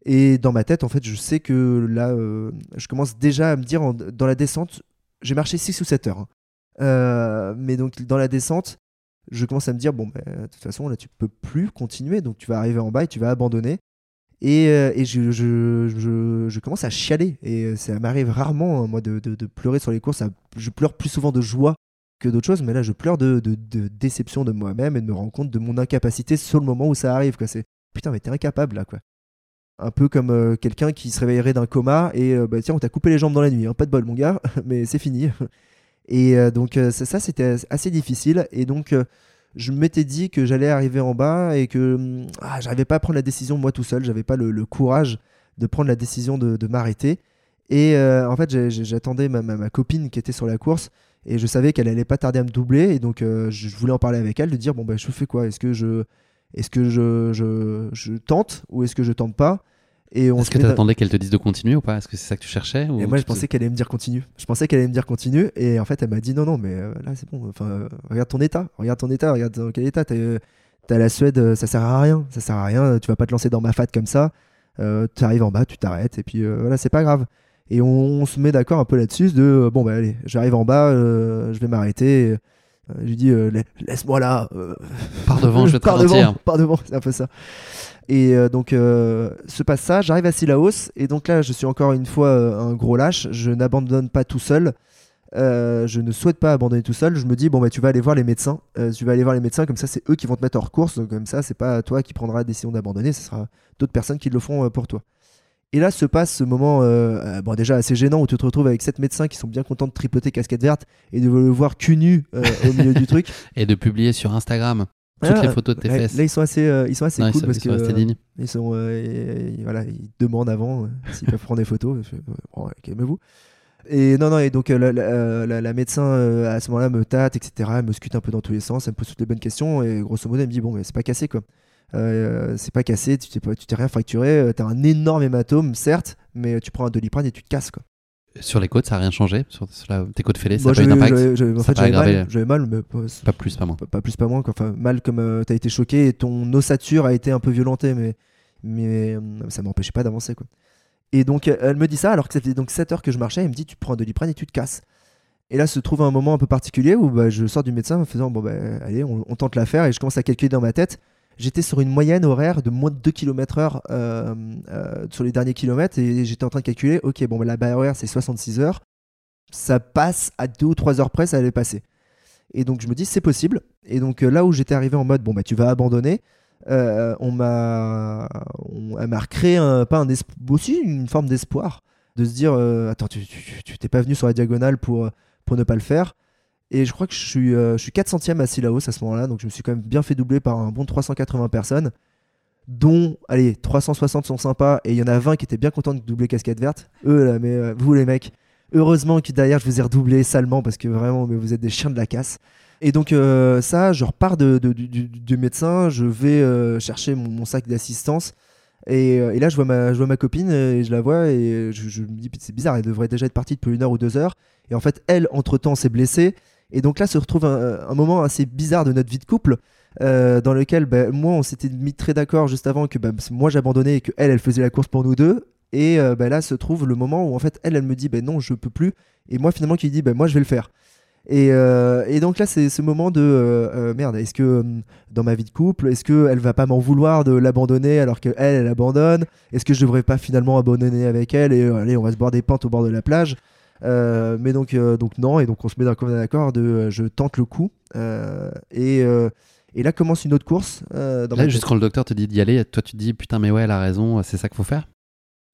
Et dans ma tête, en fait, je sais que là, euh, je commence déjà à me dire, dans la descente, j'ai marché 6 ou 7 heures. Hein. Mais donc, dans la descente, je commence à me dire, bon, bah, de toute façon, là, tu peux plus continuer, donc tu vas arriver en bas et tu vas abandonner. Et, et je, je, commence à chialer. Et ça m'arrive rarement, hein, moi, de, de, pleurer sur les courses. Je pleure plus souvent de joie que d'autres choses, mais là je pleure de, déception de moi-même et de me rendre compte de mon incapacité sur le moment où ça arrive. C'est putain, mais t'es incapable là, quoi. Un peu comme euh, quelqu'un qui se réveillerait d'un coma et euh, bah tiens, on t'a coupé les jambes dans la nuit, hein. pas de bol, mon gars, [LAUGHS] mais c'est fini. Et euh, donc ça, ça c'était assez difficile. Et donc je m'étais dit que j'allais arriver en bas et que hum, ah, j'arrivais pas à prendre la décision moi tout seul, j'avais pas le, courage de prendre la décision de, m'arrêter. Et en fait, j'attendais ma, ma, copine qui était sur la course et je savais qu'elle allait pas tarder à me doubler et donc euh, je voulais en parler avec elle de dire bon bah je fais quoi? Est-ce que je est-ce que je, je, je, tente ou est-ce que je tente pas? Et Est-ce que tu attendais qu'elle te dise de continuer ou pas? Est-ce que c'est ça que tu cherchais ou Et moi, je pensais qu'elle allait me dire continue. Je pensais qu'elle allait me dire continue. Et en fait, elle m'a dit non, non, mais euh, là, c'est bon. Enfin, euh, regarde ton état. Regarde ton état. Regarde dans quel état. T'as la Suède, ça sert à rien. Ça sert à rien. Tu vas pas te lancer dans ma fat comme ça. tu arrives en bas, tu t'arrêtes. Et puis voilà, c'est pas grave. Et on, se met d'accord un peu là-dessus de euh, bon, bah allez, j'arrive en bas, euh, je vais m'arrêter. Euh, je lui dis laisse-moi là. par devant, je vais te par devant, par devant, c'est un peu ça. Et donc, se passe ça, j'arrive à Silaos, et donc là, je suis encore une fois un gros lâche. Je n'abandonne pas tout seul. je ne souhaite pas abandonner tout seul. Je me dis, bon, bah, tu vas aller voir les médecins. tu vas aller voir les médecins, comme ça, c'est eux qui vont te mettre hors course. Donc, comme ça, c'est pas toi qui prendras la décision d'abandonner, ce sera d'autres personnes qui le font pour toi. Et là se passe ce moment, euh, euh, bon déjà assez gênant, où tu te retrouves avec sept médecins qui sont bien contents de tripoter casquette verte et de le voir cul nu euh, au milieu du truc. [LAUGHS] Et de publier sur Instagram toutes les photos de tes fesses. Là ils sont assez, ils sont assez cool parce ils sont dignes. ils sont, voilà, ils demandent avant s'ils peuvent prendre des photos. Bon, calmez-vous. Et non, non, et donc la, la, médecin à ce moment-là me tâte, etc. Elle me scute un peu dans tous les sens, elle me pose toutes les bonnes questions et grosso modo elle me dit bon, mais c'est pas cassé quoi. Euh, c'est pas cassé, tu t'es pas- tu t'es rien fracturé, euh, t'as un énorme hématome, certes, mais tu prends un doliprane et tu te casses quoi. Sur les côtes, ça n'a rien changé? Sur, sur la- tes côtes fêlées, ça n'a pas eu d'impact? j'avais- j'avais- en fait, j'avais mal, j'avais mal, mais pas, Pas plus, pas moins. pas- pas plus, pas moins. quoi. Enfin, mal comme euh, t'as été choqué et ton ossature a été un peu violentée, mais, mais euh, ça m'empêchait pas d'avancer. quoi. Et donc, euh, elle me dit ça alors que ça faisait donc 7 heures que je marchais. Elle me dit Tu prends un doliprane et tu te casses. Et là se trouve un moment un peu particulier où bah, je sors du médecin en me faisant Bon, bah, allez, on, on tente l'affaire. Et je commence à calculer dans ma tête. J'étais sur une moyenne horaire de moins de 2 km/h euh, euh, sur les derniers kilomètres. Et j'étais en train de calculer Ok, bon, bah, la barre horaire c'est 66 heures. Ça passe à 2 ou 3 heures près, ça allait passer. Et donc je me dis c'est possible. Et donc euh, là où j'étais arrivé en mode bon bah tu vas abandonner, euh, on m'a, recréé pas un esp- aussi une forme d'espoir de se dire attends tu t'es pas venu sur la diagonale pour pour ne pas le faire. Et je crois que je suis euh, je suis 4 centièmes à Sillaos à ce moment-là, donc je me suis quand même bien fait doubler par un bon 380 personnes, dont allez 360 sont sympas et il y en a 20 qui étaient bien contents de doubler casquette verte. Eux là, mais euh, vous les mecs. Heureusement que derrière je vous ai redoublé salement parce que vraiment mais vous êtes des chiens de la casse. Et donc euh, ça, je repars de, du, médecin, je vais euh, chercher mon, sac d'assistance. Et, et là, je vois, ma, je vois ma copine et je la vois et je, je me dis, c'est bizarre, elle devrait déjà être partie depuis une heure ou deux heures. Et en fait, elle, entre-temps, s'est blessée. Et donc là se retrouve un, moment assez bizarre de notre vie de couple euh, dans lequel bah, moi, on s'était mis très d'accord juste avant que bah, moi j'abandonnais et que elle, faisait la course pour nous deux. Et euh, bah, là se trouve le moment où en fait, elle, elle me dit, bah, non, je peux plus. Et moi, finalement, qui dit, bah, moi, je vais le faire. Et, euh, et donc là, c'est ce moment de merde. Est-ce que euh, dans ma vie de couple, est-ce que elle va pas m'en vouloir de l'abandonner alors que elle, abandonne? Est-ce que je devrais pas finalement abandonner avec elle et allez, on va se boire des pintes au bord de la plage? Mais donc, euh, donc non. Et donc on se met d'un commun accord de euh, je tente le coup. Euh, et, euh, et là commence une autre course. euh, dans Là, juste quand le docteur te dit d'y aller, toi tu te dis putain, mais ouais, elle a raison, c'est ça qu'il faut faire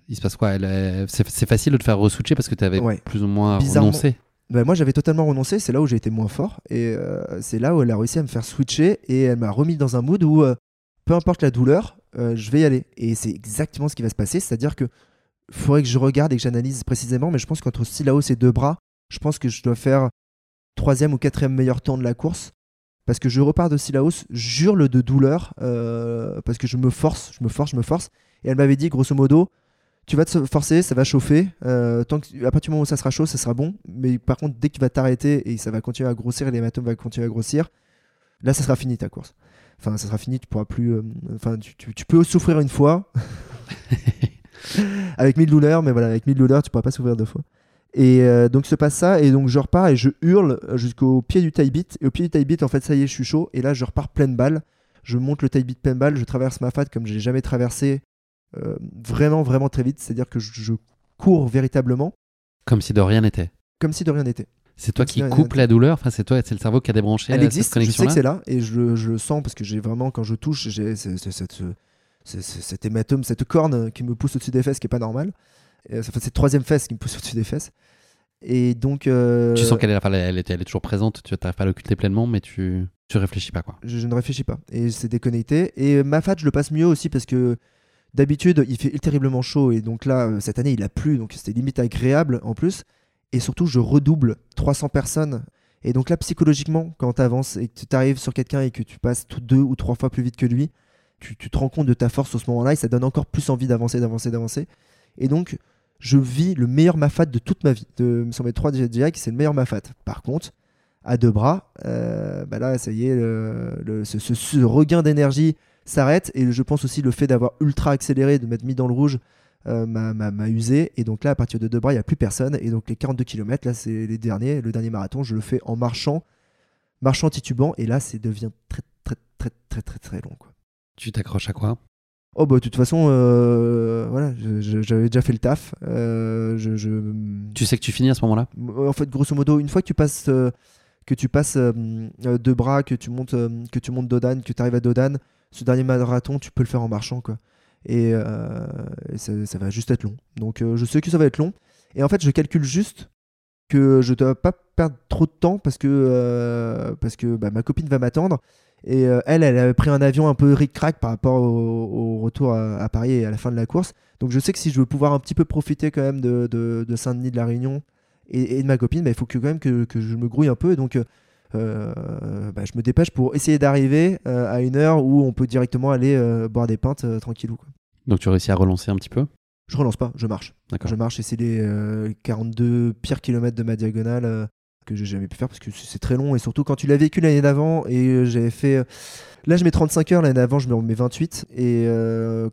Il se passe quoi? Euh, C'est facile de te faire re-switcher parce que tu avais Ouais. plus ou moins renoncé. Bah, moi j'avais totalement renoncé, c'est là où j'ai été moins fort et euh, c'est là où elle a réussi à me faire switcher et elle m'a remis dans un mood où euh, peu importe la douleur, euh, je vais y aller. Et c'est exactement ce qui va se passer, c'est-à-dire que faudrait que je regarde et que j'analyse précisément, mais je pense qu'entre Silaos et deux bras, je pense que je dois faire troisième ou quatrième meilleur temps de la course parce que je repars de Silaos, j'hurle de douleur euh, parce que je me force, je me force, je me force. Et elle m'avait dit grosso modo, tu vas te forcer, ça va chauffer. euh, tant que, à partir du moment où ça sera chaud, ça sera bon. Mais par contre, dès que tu vas t'arrêter et ça va continuer à grossir et l'hématome va continuer à grossir, là, ça sera fini ta course. Enfin, ça sera fini, tu pourras plus. euh, Enfin, tu peux souffrir une fois [LAUGHS] [LAUGHS] avec 1000 douleurs, mais voilà, avec 1000 douleurs, tu pourras pas souffrir deux fois. Et euh, donc se passe ça, et donc je repars et je hurle jusqu'au pied du taille bit. Et au pied du taille bit, en fait, ça y est, je suis chaud. Et là, je repars pleine balle. Je monte le taille bit pleine balle, je traverse ma fat comme j'ai jamais traversé euh, vraiment, vraiment très vite. C'est-à-dire que je, je cours véritablement Comme si de rien n'était. comme si de rien n'était. C'est toi Comme qui coupe la douleur, enfin c'est toi, c'est le cerveau qui a débranché Elle euh, existe, cette je sais que c'est là, et je, le- je le sens parce que j'ai vraiment, quand je touche, j'ai ce- ce- cette, ce- ce- ce- cet hématome, cette corne qui me pousse au-dessus des fesses qui est pas normale. Enfin, cette troisième fesse qui me pousse au-dessus des fesses. Et donc. euh, Tu sens qu'elle est, enfin, elle, est, elle est toujours présente, tu n'arrives pas à l'occulter pleinement, mais tu, tu réfléchis pas quoi. je, je ne réfléchis pas. Et c'est déconnecté. Et ma fat, je le passe mieux aussi parce que d'habitude, il fait terriblement chaud. Et donc là, euh, cette année, il a plu. Donc c'était limite agréable en plus. Et surtout, je redouble 300 personnes. Et donc là, psychologiquement, quand tu avances et que tu arrives sur quelqu'un et que tu passes tout deux ou trois fois plus vite que lui, tu, te rends compte de ta force au ce moment-là et ça donne encore plus envie d'avancer, d'avancer, d'avancer. Et donc, je vis le meilleur mafat de toute ma vie. De, sur mes trois DJI, c'est le meilleur mafat. Par contre, à deux bras, euh, bah là, ça y est, le, ce, regain d'énergie s'arrête. Et je pense aussi le fait d'avoir ultra accéléré, de m'être mis dans le rouge, euh, m'a- usé. Et donc là, à partir de deux bras, il n'y a plus personne. Et donc les 42 km, là, c'est les derniers. Le dernier marathon, je le fais en marchant, marchant titubant. Et là, c'est devient très, très, très, très, très, très long. Tu t'accroches à quoi? Oh bah de toute façon, euh, voilà, j'avais déjà fait le taf. Euh, je, je- Tu sais que tu finis à ce moment-là? En fait, grosso modo, une fois que tu passes, euh, que tu passes euh, euh, deux bras, que tu montes, euh, que tu montes Dodane, que tu arrives à Dodane, ce dernier marathon, tu peux le faire en marchant, quoi. Et, euh, et ça, ça va juste être long. Donc, euh, je sais que ça va être long. Et en fait, je calcule juste que je dois pas perdre trop de temps parce que euh, parce que bah, ma copine va m'attendre. Et euh, elle, elle avait pris un avion un peu ric-crac par rapport au, au retour à, à Paris et à la fin de la course. Donc je sais que si je veux pouvoir un petit peu profiter quand même de, de- de Saint-Denis, de la Réunion et, et de ma copine, bah, il faut que quand même que, que je me grouille un peu. Et donc euh, euh, bah, je me dépêche pour essayer d'arriver euh, à une heure où on peut directement aller boire des pintes tranquillou. Quoi. Donc tu réussis à relancer un petit peu? Je relance pas, je marche. Je marche et c'est les 42 pires kilomètres de ma diagonale que j'ai jamais pu faire parce que c'est très long et surtout quand tu l'as vécu l'année d'avant et j'avais fait là je mets 35 heures l'année d'avant je me remets 28 et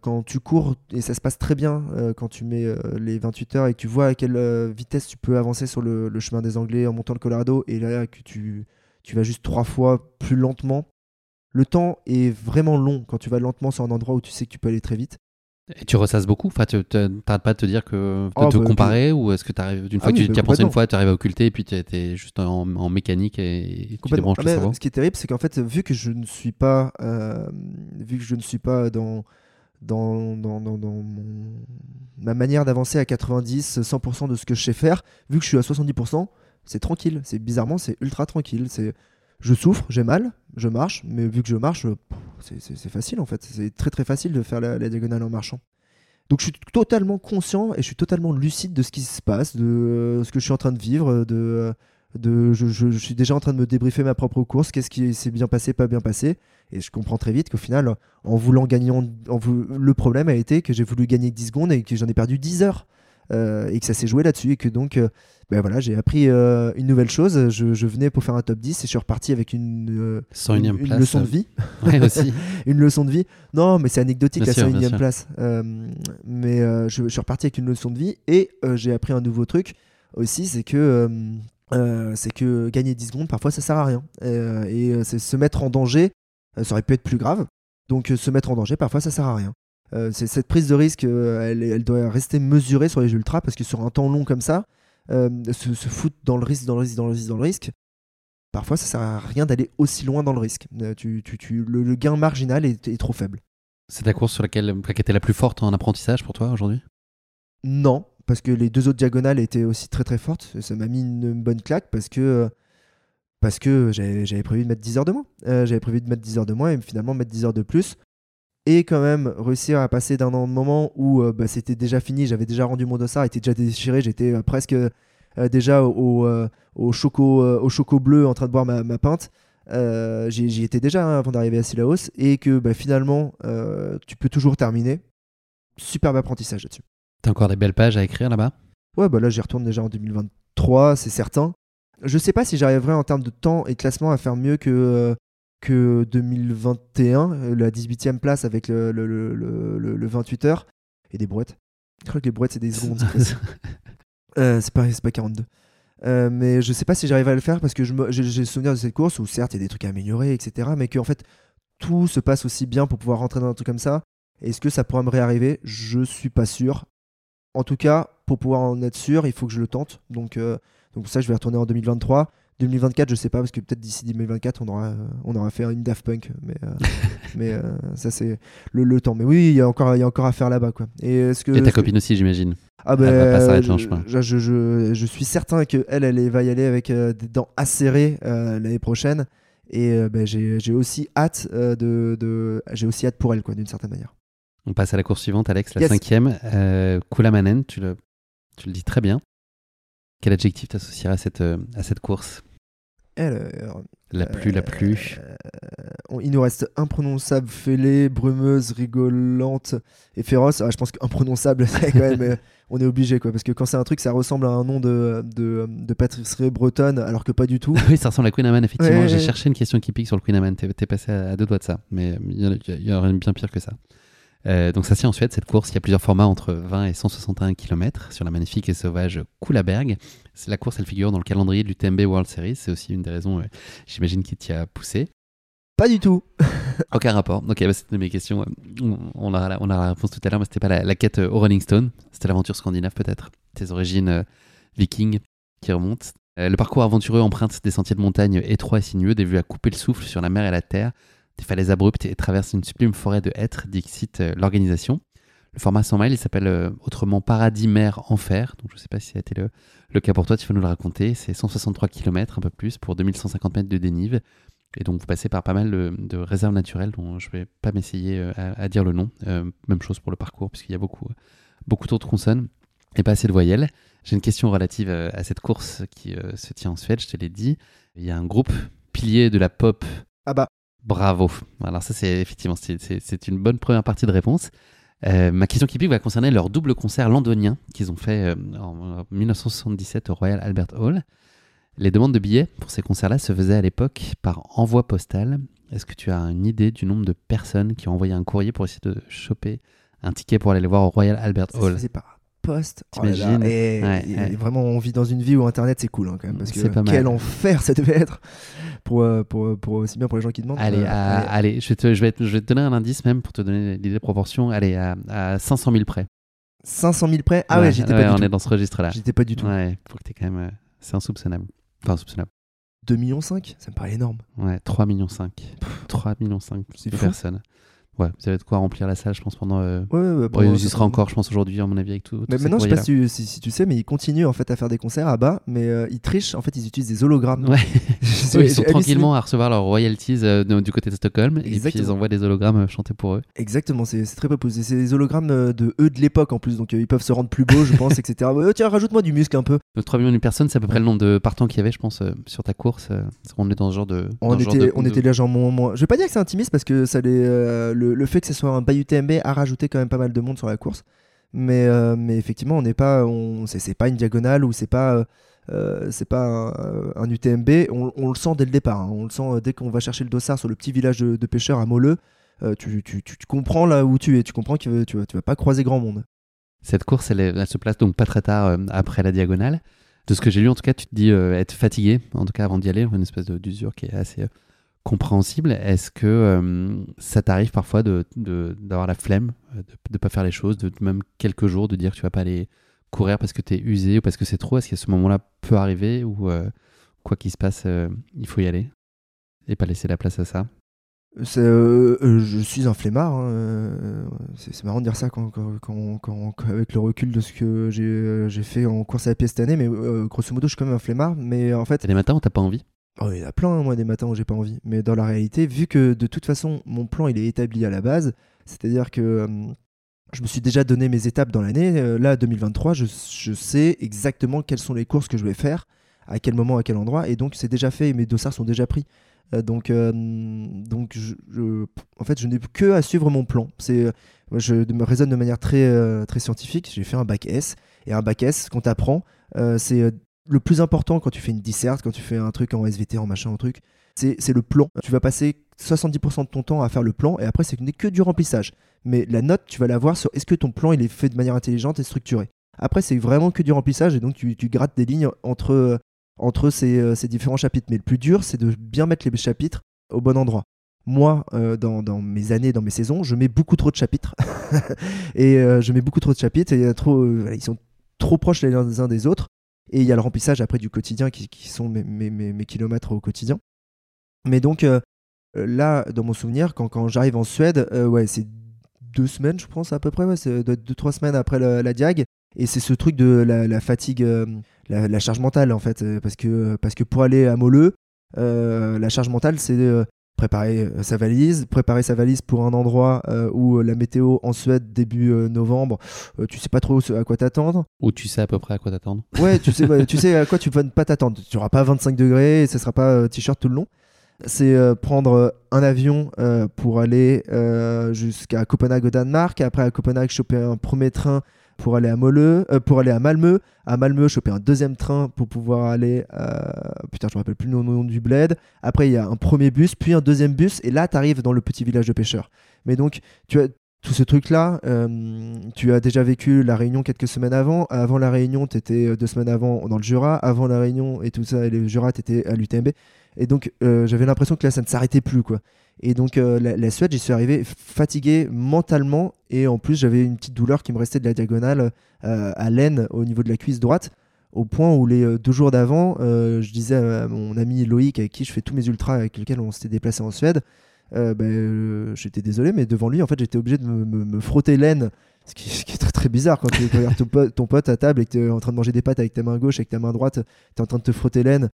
quand tu cours et ça se passe très bien quand tu mets les 28 heures et que tu vois à quelle vitesse tu peux avancer sur le, chemin des Anglais en montant le Colorado et là tu tu vas juste trois fois plus lentement. Le temps est vraiment long quand tu vas lentement sur un endroit où tu sais que tu peux aller très vite. Et tu ressasses beaucoup enfin, Tu n'arrêtes pas de te dire que de oh, te bah, comparer ou est-ce que tu arrives d'une ah fois que tu bah, as pensé une fois, tu arrives à occulter et puis tu es, juste en, mécanique et tu débranches ah, le cerveau Ce qui est terrible, c'est qu'en fait, vu que je ne suis pas, euh, vu que je ne suis pas dans, dans, dans, dans, ma manière d'avancer à 90, 100% de ce que je sais faire, vu que je suis à 70%, c'est tranquille. C'est bizarrement, c'est ultra tranquille. C'est, je souffre, j'ai mal, je marche, mais vu que je marche, c'est facile en fait. C'est très très facile de faire la, diagonale en marchant. Donc je suis totalement conscient et je suis totalement lucide de ce qui se passe, de euh, ce que je suis en train de vivre, de, de je, suis déjà en train de me débriefer ma propre course, qu'est-ce qui s'est bien passé, pas bien passé. Et je comprends très vite qu'au final, en voulant gagner, le problème a été que j'ai voulu gagner 10 secondes et que j'en ai perdu 10 heures. Euh, et que ça s'est joué là-dessus et que donc euh, ben voilà, j'ai appris euh, une nouvelle chose. Je, venais pour faire un top 10 et je suis reparti avec une, une, leçon de vie. [LAUGHS] aussi. [LAUGHS] une leçon de vie. Non, mais c'est anecdotique la 101 place. mais je, suis reparti avec une leçon de vie et j'ai appris un nouveau truc aussi c'est que. c'est que gagner 10 secondes, parfois ça sert à rien. et c'est se mettre en danger, ça aurait pu être plus grave. Donc se mettre en danger, parfois ça sert à rien. Euh, cette prise de risque, euh, elle, doit rester mesurée sur les ultras parce que sur un temps long comme ça, euh, se, foutre dans le risque, dans le risque, dans le risque, dans le risque, parfois ça sert à rien d'aller aussi loin dans le risque. Tu, tu, le, gain marginal est, trop faible. C'est la course sur laquelle qui était la plus forte en apprentissage pour toi aujourd'hui? Non, parce que les deux autres diagonales étaient aussi très très fortes. Ça m'a mis une bonne claque parce que parce que j'avais prévu de mettre 10 heures de moins. j'avais prévu de mettre 10 heures de moins et finalement mettre 10 heures de plus et quand même réussir à passer d'un moment où euh, bah, c'était déjà fini, j'avais déjà rendu mon dossard, était déjà déchiré, j'étais euh, presque euh, déjà au, au, choco, au choco bleu en train de boire ma, ma pinte. J'y étais déjà hein, avant d'arriver à Silaos et que bah, finalement tu peux toujours terminer. Superbe apprentissage là-dessus. T'as encore des belles pages à écrire là-bas? Ouais, bah là j'y retourne déjà en 2023, c'est certain. Je sais pas si j'arriverai en termes de temps et de classement à faire mieux que que 2021, euh, la 18e place avec le, le, le, le 28 heures et des brouettes. Je crois que les brouettes, c'est des secondes. [LAUGHS] euh, c'est pas, pas 42. Euh, mais je sais pas si j'arrive à le faire parce que j'ai le souvenir de cette course où certes il y a des trucs à améliorer, etc. Mais que en fait tout se passe aussi bien pour pouvoir rentrer dans un truc comme ça. Est-ce que ça pourra me réarriver? Je suis pas sûr. En tout cas, pour pouvoir en être sûr, il faut que je le tente. Donc, euh, donc ça, je vais retourner en 2023. 2024, je sais pas, parce que peut-être d'ici 2024, on aura, on aura fait une Daft Punk. Mais, euh, [LAUGHS] mais euh, ça, c'est le, le, temps. Mais oui, il y, a encore, y a encore à faire là-bas. Quoi. Et, est-ce que, Et ta copine aussi, j'imagine. Ah ben, bah, je, je, je, je, suis certain qu'elle, elle, elle va y aller avec euh, des dents acérées l'année prochaine. Et ben, j'ai aussi hâte de, de j'ai aussi hâte pour elle, quoi, d'une certaine manière. On passe à la course suivante, Alex, la cinquième. Koulamanen, tu le, tu le dis très bien. Quel adjectif t'associerais à cette, à cette course? La plus, la. Euh, il nous reste imprononçable, fêlée, brumeuse, rigolante et féroce. Ah, je pense qu'imprononçable, [LAUGHS] c'est quand même. Euh, on est obligé, quoi. Parce que quand c'est un truc, ça ressemble à un nom de, de, de pâtisserie bretonne, alors que pas du tout. [LAUGHS] oui, ça ressemble à Queen Amman, effectivement. J'ai cherché une question qui pique sur le Queen Amman. T'es passé à, deux doigts de ça. Mais il y, aurait bien pire que ça. Euh, donc ça c'est en Suède, cette course. Il y a plusieurs formats entre 20 et 161 km sur la magnifique et sauvage Kullaberg. C'est la course, elle figure dans le calendrier de l'UTMB World Series. C'est aussi une des raisons, euh, j'imagine, qui t'y a poussé. Pas du tout. [LAUGHS] Aucun rapport. Ok, bah, c'était mes questions. On a, on a la réponse tout à l'heure, mais c'était pas la, quête au Rolling Stone. C'était l'aventure scandinave peut-être. Tes origines euh, vikings qui remontent. le parcours aventureux emprunte des sentiers de montagne étroits et sinueux, des vues à couper le souffle sur la mer et la terre des falaises abruptes et traverse une sublime forêt de hêtres, dixit euh, l'organisation. Le format 100 miles, il s'appelle euh, autrement Paradis Mer Enfer. Donc je ne sais pas si ça a été le, cas pour toi, tu vas nous le raconter. C'est 163 km, un peu plus, pour 2150 mètres de dénive. Et donc vous passez par pas mal de, réserves naturelles dont je ne vais pas m'essayer euh, à, dire le nom. même chose pour le parcours, puisqu'il y a beaucoup, beaucoup trop de consonnes et pas assez de voyelles. J'ai une question relative à cette course qui se tient en Suède, je te l'ai dit. Il y a un groupe pilier de la pop. Ah bah. Bravo. Alors ça, c'est effectivement, c'est une bonne première partie de réponse. Euh, ma question qui pique va concerner leur double concert londonien qu'ils ont fait euh, en 1977 au Royal Albert Hall. Les demandes de billets pour ces concerts-là se faisaient à l'époque par envoi postal. Est-ce que tu as une idée du nombre de personnes qui ont envoyé un courrier pour essayer de choper un ticket pour aller les voir au Royal Albert Hall? Poste. Oh et, vraiment, on vit dans une vie où Internet c'est cool hein, quand même. Parce que quel enfer ça devait être pour, euh, pour, pour, aussi bien pour les gens qui demandent. Allez, euh, allez. je, vais te, je, vais je vais te donner un indice même pour te donner l'idée de proportion. Allez, à, à 500 000 près. 500 000 près Ah ouais, j'étais pas du on tout. est dans ce registre-là. J'étais pas du tout. Ouais, faut que t'es quand même. Euh, c'est insoupçonnable. Enfin, insoupçonnable. 2 millions 5 Ça me paraît énorme. Ouais, 3 millions 5. 3 millions 5 de personnes. Ouais, vous avez de quoi remplir la salle, je pense, pendant. Euh... Ouais, ouais, bon, il y sera encore, je pense, aujourd'hui, à mon avis, avec tout. Mais maintenant, je sais pas si, si, tu sais, mais ils continuent en fait à faire des concerts à bas, mais euh, ils trichent. En fait, ils utilisent des hologrammes. Ouais. [LAUGHS] ils sont tranquillement à recevoir leurs royalties euh, du côté de Stockholm, Exactement. et puis ils envoient des hologrammes euh, chanter pour eux. Exactement, c'est très proposé. C'est des hologrammes de eux de l'époque en plus, donc ils peuvent se rendre plus beaux, je pense, etc. [LAUGHS] tiens, rajoute-moi du muscle un peu. Donc 3 millions de personnes, c'est à peu près le nombre de partants qu'il y avait, je pense, sur ta course. on est dans ce genre de. On était, on était légèrement moins. Je vais pas dire que c'est intimiste parce que ça les, le, fait que ce soit un UTMB a rajouté quand même pas mal de monde sur la course. Mais, euh, mais effectivement, on n'est pas, on, c'est, pas une diagonale ou c'est pas, euh, euh, pas un, UTMB. On, le sent dès le départ. Hein. On le sent dès qu'on va chercher le dossard sur le petit village de, pêcheurs à Moleux. Tu, tu, tu, comprends là où tu es. Tu comprends que tu tu vas pas croiser grand monde. Cette course, elle, elle se place donc pas très tard après la diagonale. De ce que j'ai lu, en tout cas, tu te dis être fatigué, en tout cas avant d'y aller, une espèce d'usure qui est assez compréhensible. Est-ce que euh, ça t'arrive parfois d'avoir de, d'avoir la flemme, euh, de ne pas faire les choses, de même quelques jours de dire que tu vas pas aller courir parce que tu es usé ou parce que c'est trop? Est-ce que ce moment-là peut arriver ou euh, quoi qu'il se passe, il faut y aller et pas laisser la place à ça? Je suis un flemmard. Hein, c'est marrant de dire ça quand, quand, quand, avec le recul de ce que j'ai fait en course à pied cette année, mais grosso modo, je suis quand même un flemmard. Mais en fait, des matins où t'as pas envie? Oh, il y en a plein, hein, moi, des matins où j'ai pas envie. Mais dans la réalité, vu que de toute façon, mon plan, il est établi à la base, c'est-à-dire que je me suis déjà donné mes étapes dans l'année. Euh, là, 2023, je, sais exactement quelles sont les courses que je vais faire, à quel moment, à quel endroit. Et donc, c'est déjà fait et mes dossards sont déjà pris. Euh, donc, euh, donc je, en fait, je n'ai que à suivre mon plan. C'est, je me raisonne de manière très, très scientifique. J'ai fait un bac S. Et un bac S, qu'on t'apprend, c'est le plus important quand tu fais une disserte, quand tu fais un truc en SVT, en machin, un truc, c'est le plan. Tu vas passer 70% de ton temps à faire le plan et après, c'est que du remplissage. Mais la note, tu vas la voir sur est-ce que ton plan il est fait de manière intelligente et structurée. Après, c'est vraiment que du remplissage et donc tu, grattes des lignes entre, entre euh, ces, différents chapitres. Mais le plus dur, c'est de bien mettre les chapitres au bon endroit. Moi, euh, dans, mes années, dans mes saisons, je mets beaucoup trop de chapitres. [LAUGHS] et euh, je mets beaucoup trop de chapitres et ils sont trop proches les uns des autres. Et il y a le remplissage après du quotidien qui, sont mes, kilomètres au quotidien. Mais donc euh, là, dans mon souvenir, quand, j'arrive en Suède, euh, ouais, c'est deux semaines, je pense à peu près, ouais, c'est deux, trois semaines après la, diag. Et c'est ce truc de la, fatigue, euh, la, charge mentale en fait, parce que, parce que pour aller à Moleux, la charge mentale, c'est préparer euh, sa valise, préparer sa valise pour un endroit euh, où euh, la météo en Suède début novembre, tu sais pas trop à quoi t'attendre. Ou tu sais à peu près à quoi t'attendre. Ouais, tu sais, tu sais à quoi [LAUGHS] tu vas pas t'attendre. Tu auras pas 25 degrés et ce sera pas t-shirt tout le long. C'est prendre un avion pour aller jusqu'à Copenhague au Danemark, après à Copenhague choper un premier train pour aller à Moleux, euh, pour aller à Malmö. À Malmö, choper un deuxième train pour pouvoir aller. Putain, je me rappelle plus le nom du bled. Après, il y a un premier bus, puis un deuxième bus, et là, tu arrives dans le petit village de pêcheurs. Mais donc, tu as tout ce truc-là, euh, tu as déjà vécu la Réunion quelques semaines avant. Avant la Réunion, tu étais euh, deux semaines avant dans le Jura. Avant la Réunion et tout ça, et le Jura, tu étais à l'UTMB. Et donc, j'avais l'impression que là, ça ne s'arrêtait plus, quoi. Et donc euh, la, Suède, j'y suis arrivé fatigué mentalement. Et en plus j'avais une petite douleur qui me restait de la diagonale euh, à l'aine au niveau de la cuisse droite. Au point où les euh, deux jours d'avant, je disais à mon ami Loïc avec qui je fais tous mes ultras avec lequel on s'était déplacé en Suède, ben, j'étais désolé, mais devant lui, en fait, j'étais obligé de me, frotter l'aine. Ce qui, [LAUGHS] est très bizarre quand tu regardes ton ton pote à table et que tu es en train de manger des pâtes avec ta main gauche, avec ta main droite, tu es en train de te frotter l'aine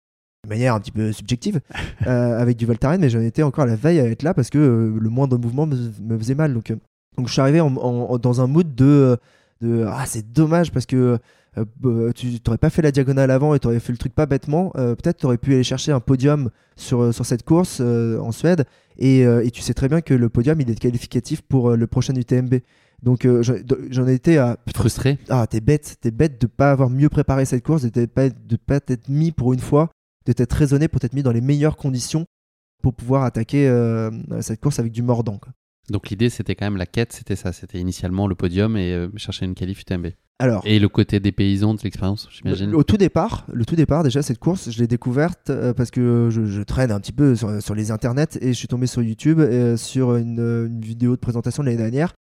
de manière un petit peu subjective [LAUGHS] euh, avec du Voltaren, mais j'en étais encore à la veille à être là parce que euh, le moindre mouvement me, faisait mal. Donc, euh, donc je suis arrivé dans un mood de, de ah c'est dommage parce que bah, tu n'aurais pas fait la diagonale avant et tu aurais fait le truc pas bêtement, peut-être tu aurais pu aller chercher un podium sur, sur cette course en Suède. Et, et, tu sais très bien que le podium, il est qualificatif pour le prochain UTMB. Donc j'en étais à... Frustré Ah, t'es bête, t'es bête de pas avoir mieux préparé cette course, de pas, de pas t'être mis pour une fois, de t'être raisonné pour t'être mis dans les meilleures conditions pour pouvoir attaquer cette course avec du mordant. Donc l'idée, c'était quand même la quête, c'était ça, c'était initialement le podium et chercher une qualif UTMB. Alors, et le côté des paysans de l'expérience, j'imagine. Au tout départ, le tout départ déjà cette course, je l'ai découverte euh, parce que je, traîne un petit peu sur, les internets et je suis tombé sur YouTube euh, sur une, vidéo de présentation de l'année dernière.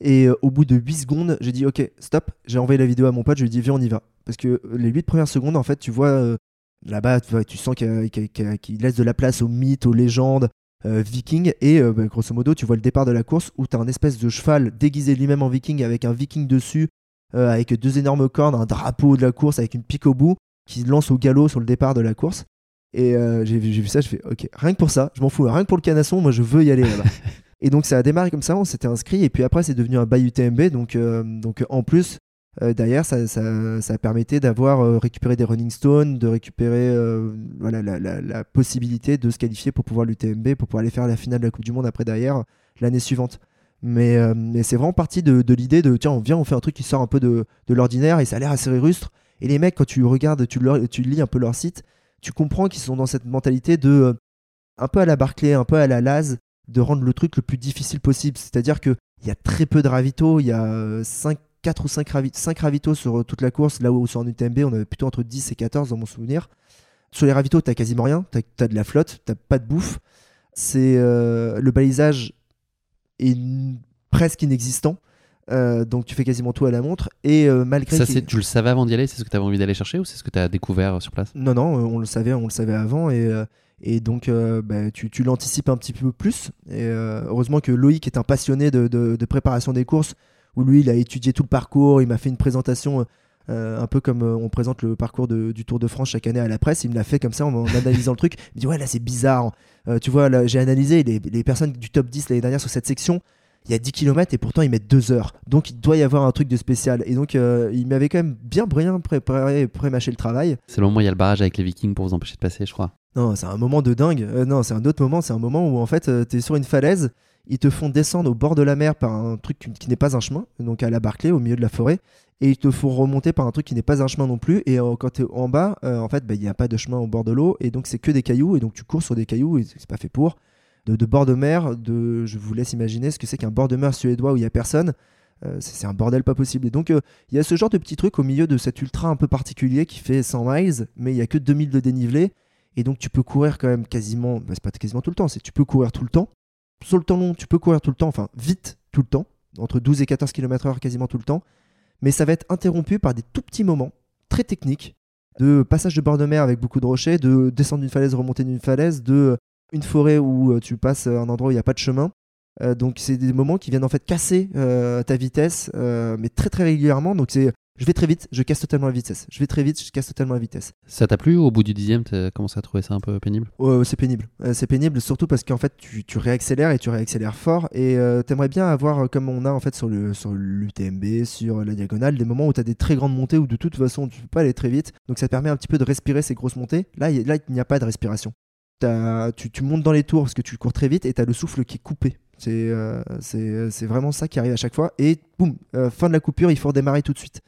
Et euh, au bout de 8 secondes, j'ai dit ok, stop, j'ai envoyé la vidéo à mon pote, je lui ai dit viens on y va. Parce que les 8 premières secondes, en fait, tu vois là-bas, tu, sens qu'il laisse de la place aux mythes, aux légendes, vikings et bah, grosso modo tu vois le départ de la course où tu as un espèce de cheval déguisé lui-même en viking avec un viking dessus euh, avec deux énormes cornes, un drapeau de la course avec une pique au bout qui lance au galop sur le départ de la course. Et euh, j'ai vu ça, je fais ok, rien que pour ça, je m'en fous, rien que pour le canasson, moi je veux y aller là-bas. [LAUGHS] et donc ça a démarré comme ça, on s'était inscrit, et puis après c'est devenu un bail UTMB, donc, euh, donc en plus, derrière ça, permettait d'avoir récupéré des running stones, de récupérer voilà, la, possibilité de se qualifier pour pouvoir l'UTMB, pour pouvoir aller faire la finale de la Coupe du Monde après derrière l'année suivante. Euh, mais, c'est vraiment parti de, l'idée de tiens, on vient, on fait un truc qui sort un peu de, l'ordinaire et ça a l'air assez rustre. Et les mecs, quand tu regardes, tu, tu lis un peu leur site, tu comprends qu'ils sont dans cette mentalité de euh, un peu à la Barclay, un peu à la Laz, de rendre le truc le plus difficile possible. C'est-à-dire qu'il y a très peu de ravitaux, il y a 5, 4 ou 5, ravitaux sur euh, toute la course, là où sur un UTMB, on avait plutôt entre 10 et 14 dans mon souvenir. Sur les ravitaux, tu quasiment rien, tu as, de la flotte, tu pas de bouffe. C'est le balisage est presque inexistant. Euh, donc tu fais quasiment tout à la montre et euh, malgré ça tu le savais avant d'y aller? C'est ce que tu avais envie d'aller chercher ou c'est ce que tu as découvert sur place? Non non on le savait on le savait avant et, euh, et donc bah, tu, tu l'anticipes un petit peu plus et heureusement que Loïc est un passionné de, de, préparation des courses où lui il a étudié tout le parcours il m'a fait une présentation un peu comme on présente le parcours du Tour de France chaque année à la presse. Il me l'a fait comme ça en, analysant le truc. Il me dit Ouais, là c'est bizarre. tu vois, j'ai analysé les, les, personnes du top 10 l'année dernière sur cette section il y a 10 km et pourtant ils mettent 2 heures. Donc il doit y avoir un truc de spécial. Et donc euh, il m'avait quand même bien, bien préparé et pré-mâché le travail. Selon moi, il y a le barrage avec les Vikings pour vous empêcher de passer, je crois. Non, c'est un moment de dingue. Euh, non, c'est un autre moment. C'est un moment où en fait euh, tu es sur une falaise. Ils te font descendre au bord de la mer par un truc qui, n'est pas un chemin, donc à la Barclay, au milieu de la forêt. Et ils te font remonter par un truc qui n'est pas un chemin non plus. Et quand tu es en bas, en fait, bah, il n'y a pas de chemin au bord de l'eau. Et donc c'est que des cailloux. Et donc tu cours sur des cailloux et c'est pas fait pour de, bord de mer. Je vous laisse imaginer ce que c'est qu'un bord de mer suédois où il n'y a personne. Euh, c'est un bordel pas possible. Et donc, euh, il y a ce genre de petit truc au milieu de cet ultra un peu particulier qui fait 100 miles, mais il n'y a que 2000 de dénivelé. Et donc, tu peux courir quand même quasiment, bah, c'est pas quasiment tout le temps, c'est tu peux courir tout le temps. Sur le temps long, tu peux courir tout le temps, enfin vite tout le temps, entre 12 et 14 km/h quasiment tout le temps. Mais ça va être interrompu par des tout petits moments très techniques de passage de bord de mer avec beaucoup de rochers, de descendre d'une falaise, remonter d'une falaise, de une forêt où euh, tu passes un endroit où il n'y a pas de chemin. Euh, donc c'est des moments qui viennent en fait casser euh, ta vitesse, mais très très régulièrement. Donc c'est je vais très vite, je casse totalement la vitesse. Je vais très vite, je casse totalement la vitesse. Ça t'a plu au bout du dixième T'as commencé à trouver ça un peu pénible? C'est pénible. c'est pénible surtout parce qu'en fait tu, tu, réaccélères et tu réaccélères fort. Et t'aimerais bien avoir, comme on a en fait sur l'UTMB, sur, l'UTMB, sur la diagonale, des moments où tu as des très grandes montées où de toute façon tu peux pas aller très vite. Donc ça te permet un petit peu de respirer ces grosses montées. Là, là il n'y a pas de respiration tu, montes dans les tours parce que tu cours très vite et tu as le souffle qui est coupé. Euh, c'est vraiment ça qui arrive à chaque fois. Et boum, euh, fin de la coupure, il faut redémarrer tout de suite.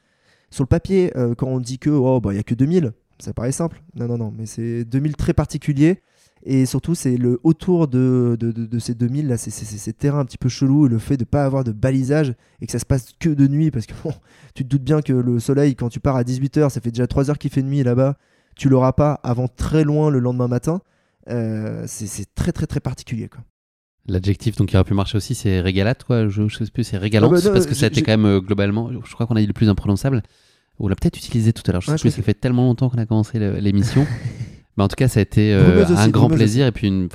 Sur le papier, euh, quand on dit que oh, bah, il n'y a que 2000, ça paraît simple. Non, non, non, mais c'est 2000 très particuliers. Et surtout, c'est le autour de, de, ces 2000, là, c'est ces terrains un petit peu chelous et le fait de ne pas avoir de balisage et que ça se passe que de nuit parce que [LAUGHS] tu te doutes bien que le soleil, quand tu pars à 18h, ça fait déjà 3 heures qu'il fait nuit là-bas, tu l'auras pas avant très loin le lendemain matin. Euh, c'est très très très particulier quoi. L'adjectif donc qui aurait pu marcher aussi, c'est régalate quoi. Je, sais plus, c'est régalante ah bah parce que ça a été quand même euh, globalement, je crois qu'on a dit le plus imprononçable. On l'a peut-être utilisé tout à l'heure. Je sais plus, ça fait tellement longtemps qu'on a commencé l'émission. [LAUGHS] Mais en tout cas, ça a été euh, un grand plaisir et puis une,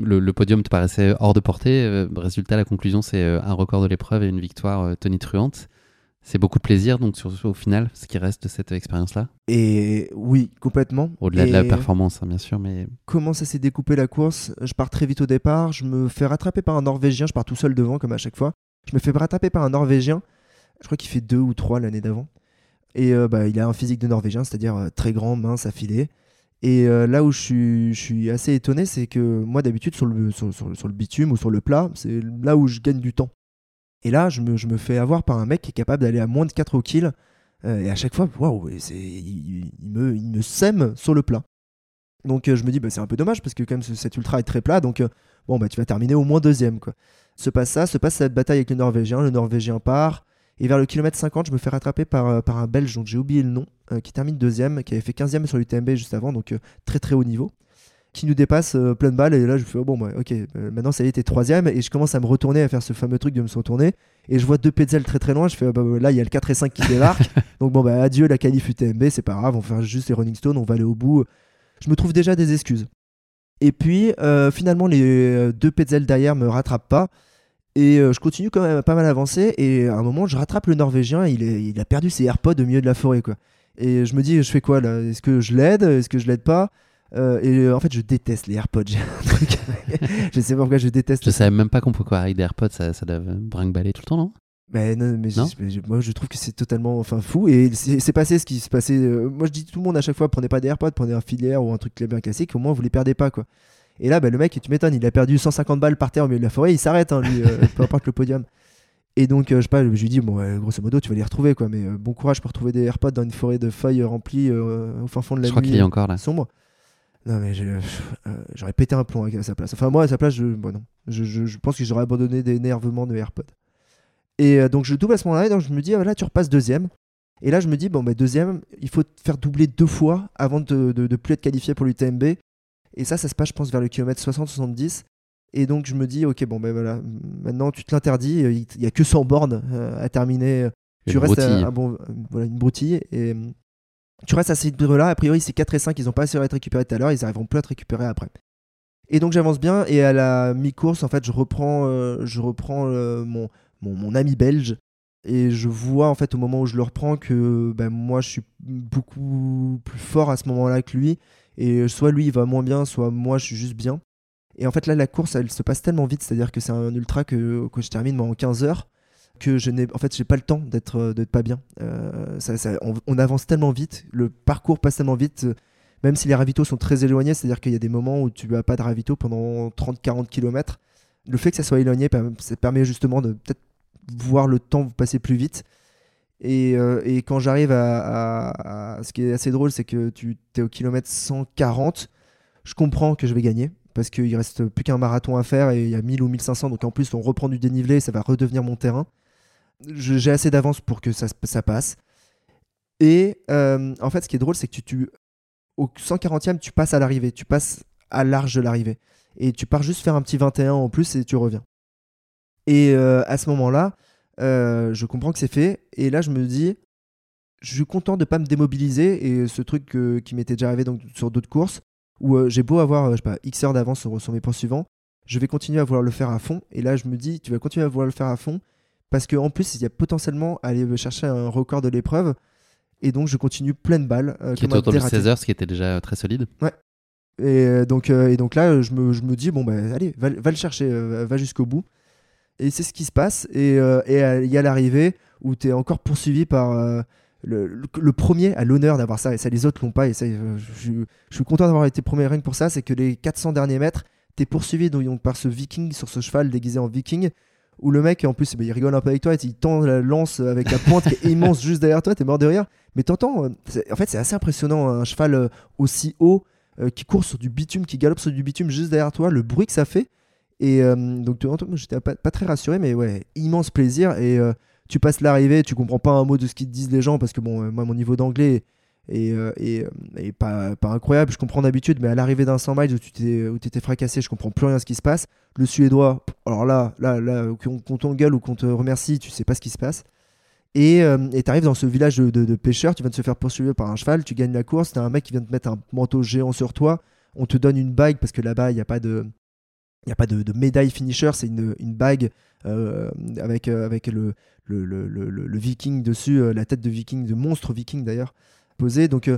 le, le, podium te paraissait hors de portée. résultat, la conclusion, c'est un record de l'épreuve et une victoire tonitruante. C'est beaucoup de plaisir, donc, sur, au final, ce qui reste de cette expérience-là Et oui, complètement. Au-delà de la performance, hein, bien sûr, mais... Comment ça s'est découpé la course? Je pars très vite au départ, je me fais rattraper par un Norvégien, je pars tout seul devant, comme à chaque fois. Je me fais rattraper par un Norvégien, je crois qu'il fait deux ou trois l'année d'avant. Et bah, il a un physique de Norvégien, c'est-à-dire très grand, mince, affilé. Et là où je suis, je suis assez étonné, c'est que moi d'habitude sur le, sur, sur, le bitume ou sur le plat, c'est là où je gagne du temps. Et là, je me, fais avoir par un mec qui est capable d'aller à moins de 4 au kill. et à chaque fois, waouh, il, me, il me sème sur le plat. Donc je me dis, bah, c'est un peu dommage parce que quand même cet ultra est très plat. Donc bon, bah, tu vas terminer au moins deuxième. Quoi. Se passe ça, se passe cette bataille avec le Norvégien. Le Norvégien part. Et vers le kilomètre 50, je me fais rattraper par, euh, un Belge dont j'ai oublié le nom, euh, qui termine deuxième, qui avait fait 15e sur l'UTMB juste avant, donc euh, très très haut niveau, qui nous dépasse plein de balles. Et là, je fais, oh, bon, bah, ok, maintenant ça y est, t'es troisième. Et je commence à me retourner, à faire ce fameux truc de me retourner. Et je vois deux Petzl très très loin. Je fais, oh, bah, là, il y a le 4 et 5 qui débarquent. [LAUGHS] donc bon, bah, adieu la qualif UTMB, c'est pas grave, on va faire juste les Running Stones, on va aller au bout. Je me trouve déjà des excuses. Et puis, euh, finalement, les euh, deux Petzl derrière me rattrapent pas. Et euh, je continue quand même à pas mal avancer. Et à un moment, je rattrape le Norvégien. Il, il a perdu ses AirPods au milieu de la forêt. Quoi. Et je me dis, je fais quoi là? Est-ce que je l'aide? Est-ce que je l'aide pas? Et en fait, je déteste les AirPods. [LAUGHS] [LAUGHS] je sais pas pourquoi je déteste. Je savais même pas qu'on pouvait quoi avec des AirPods, ça, ça doit brinque-baller tout le temps, non? Mais non, mais, moi je trouve que c'est totalement enfin fou et c'est passé ce qui se passait. Euh, moi je dis tout le monde à chaque fois prenez pas des AirPods, prenez un filière ou un truc bien classique, au moins vous les perdez pas quoi. Et là, bah, le mec, tu m'étonnes, il a perdu 150 balles par terre au milieu de la forêt, il s'arrête, hein, lui, euh, [LAUGHS] peu importe le podium. Et donc, euh, je sais pas, je lui dis, bon, grosso modo, tu vas les retrouver, quoi, mais bon courage pour trouver des AirPods dans une forêt de feuilles remplies au fin fond de la je nuit. Je crois qu'il y a encore là. Sombre. Non, mais j'aurais pété un plomb à sa place. Enfin, moi, à sa place, je, bon, non. je, je pense que j'aurais abandonné des nervements de AirPods. Et euh, donc je double à ce moment-là, et donc je me dis, ah, là tu repasses deuxième. Et là je me dis, bon, bah, deuxième, il faut faire doubler deux fois avant de, de, plus être qualifié pour l'UTMB. Et ça, ça se passe, je pense, vers le kilomètre 60-70. Et donc je me dis, ok, bon, ben voilà, maintenant tu te l'interdis, il n'y a que 100 bornes euh, à terminer. Tu restes à, bon, voilà, une broutille. Et tu restes à ces là A priori, c'est 4 et 5, ils n'ont pas assez à être tout à l'heure, ils arriveront plus à te récupérer après. Et donc j'avance bien, et à la mi-course, en fait, je reprends, euh, je reprends mon, mon, ami belge. Et je vois en fait au moment où je le reprends que ben, moi je suis beaucoup plus fort à ce moment-là que lui. Et soit lui il va moins bien, soit moi je suis juste bien. Et en fait là la course elle se passe tellement vite, c'est-à-dire que c'est un ultra que, que je termine en 15 heures que je n'ai en fait j'ai pas le temps d'être pas bien. Euh, on, avance tellement vite, le parcours passe tellement vite, même si les ravitaux sont très éloignés, c'est-à-dire qu'il y a des moments où tu n'as pas de ravito pendant 30-40 km. Le fait que ça soit éloigné, ça permet justement de peut-être voir le temps passer plus vite. Et, euh, et quand j'arrive à, Ce qui est assez drôle, c'est que tu es au kilomètre 140. Je comprends que je vais gagner parce qu'il reste plus qu'un marathon à faire et il y a 1000 ou 1500. Donc en plus, on reprend du dénivelé ça va redevenir mon terrain. J'ai assez d'avance pour que ça, ça passe. Et euh, en fait, ce qui est drôle, c'est que tu, tu, au 140e, tu passes à l'arrivée. Tu passes à l'arche de l'arrivée. Et tu pars juste faire un petit 21 en plus et tu reviens. Et euh, à ce moment-là, euh, je comprends que c'est fait. Et là, je me dis, je suis content de ne pas me démobiliser. Et ce truc qui m'était déjà arrivé donc, sur d'autres courses, où j'ai beau avoir, je sais pas, X heures d'avance sur, mes poursuivants, je vais continuer à vouloir le faire à fond. Et là, je me dis, tu vas continuer à vouloir le faire à fond. Parce qu'en plus, il y a potentiellement aller chercher un record de l'épreuve. Et donc, je continue pleine balle. qui était autour de 16 heures, ce qui était déjà très solide. Ouais. Et donc, et donc là, je me, je me dis, bon, bah, allez, va, va le chercher, va jusqu'au bout. Et c'est ce qui se passe. Et euh, euh, il y a l'arrivée où tu es encore poursuivi par euh, le, premier à l'honneur d'avoir ça. Et ça, les autres l'ont pas. Et ça, je, suis content d'avoir été premier ring pour ça. C'est que les 400 derniers mètres, tu es poursuivi donc, par ce viking sur ce cheval déguisé en viking. Où le mec, en plus, il rigole un peu avec toi, et il tend la lance avec la pointe qui est immense [LAUGHS] juste derrière toi, t'es mort de rire. Mais t'entends, en fait, c'est assez impressionnant, un cheval aussi haut, qui court sur du bitume, qui galope sur du bitume juste derrière toi, le bruit que ça fait. Et euh, donc, j'étais pas, pas, très rassuré, mais ouais, immense plaisir. Et euh, tu passes l'arrivée, tu comprends pas un mot de ce qu'ils te disent les gens, parce que bon, euh, moi, mon niveau d'anglais est, pas, pas, incroyable. Je comprends d'habitude, mais à l'arrivée d'un 100 miles où tu t'es fracassé, je comprends plus rien ce qui se passe. Le suédois, alors là, là, là qu'on t'engueule ou qu'on te remercie, tu sais pas ce qui se passe. Et tu arrives dans ce village de, pêcheurs, tu viens de se faire poursuivre par un cheval, tu gagnes la course, t'as un mec qui vient te mettre un manteau géant sur toi, on te donne une bague parce que là-bas, il n'y a pas de n'y a pas de, médaille finisher, c'est une, une, bague euh, avec, euh, avec le, le, le, le, viking dessus, euh, la tête de viking, de monstre viking d'ailleurs, Donc,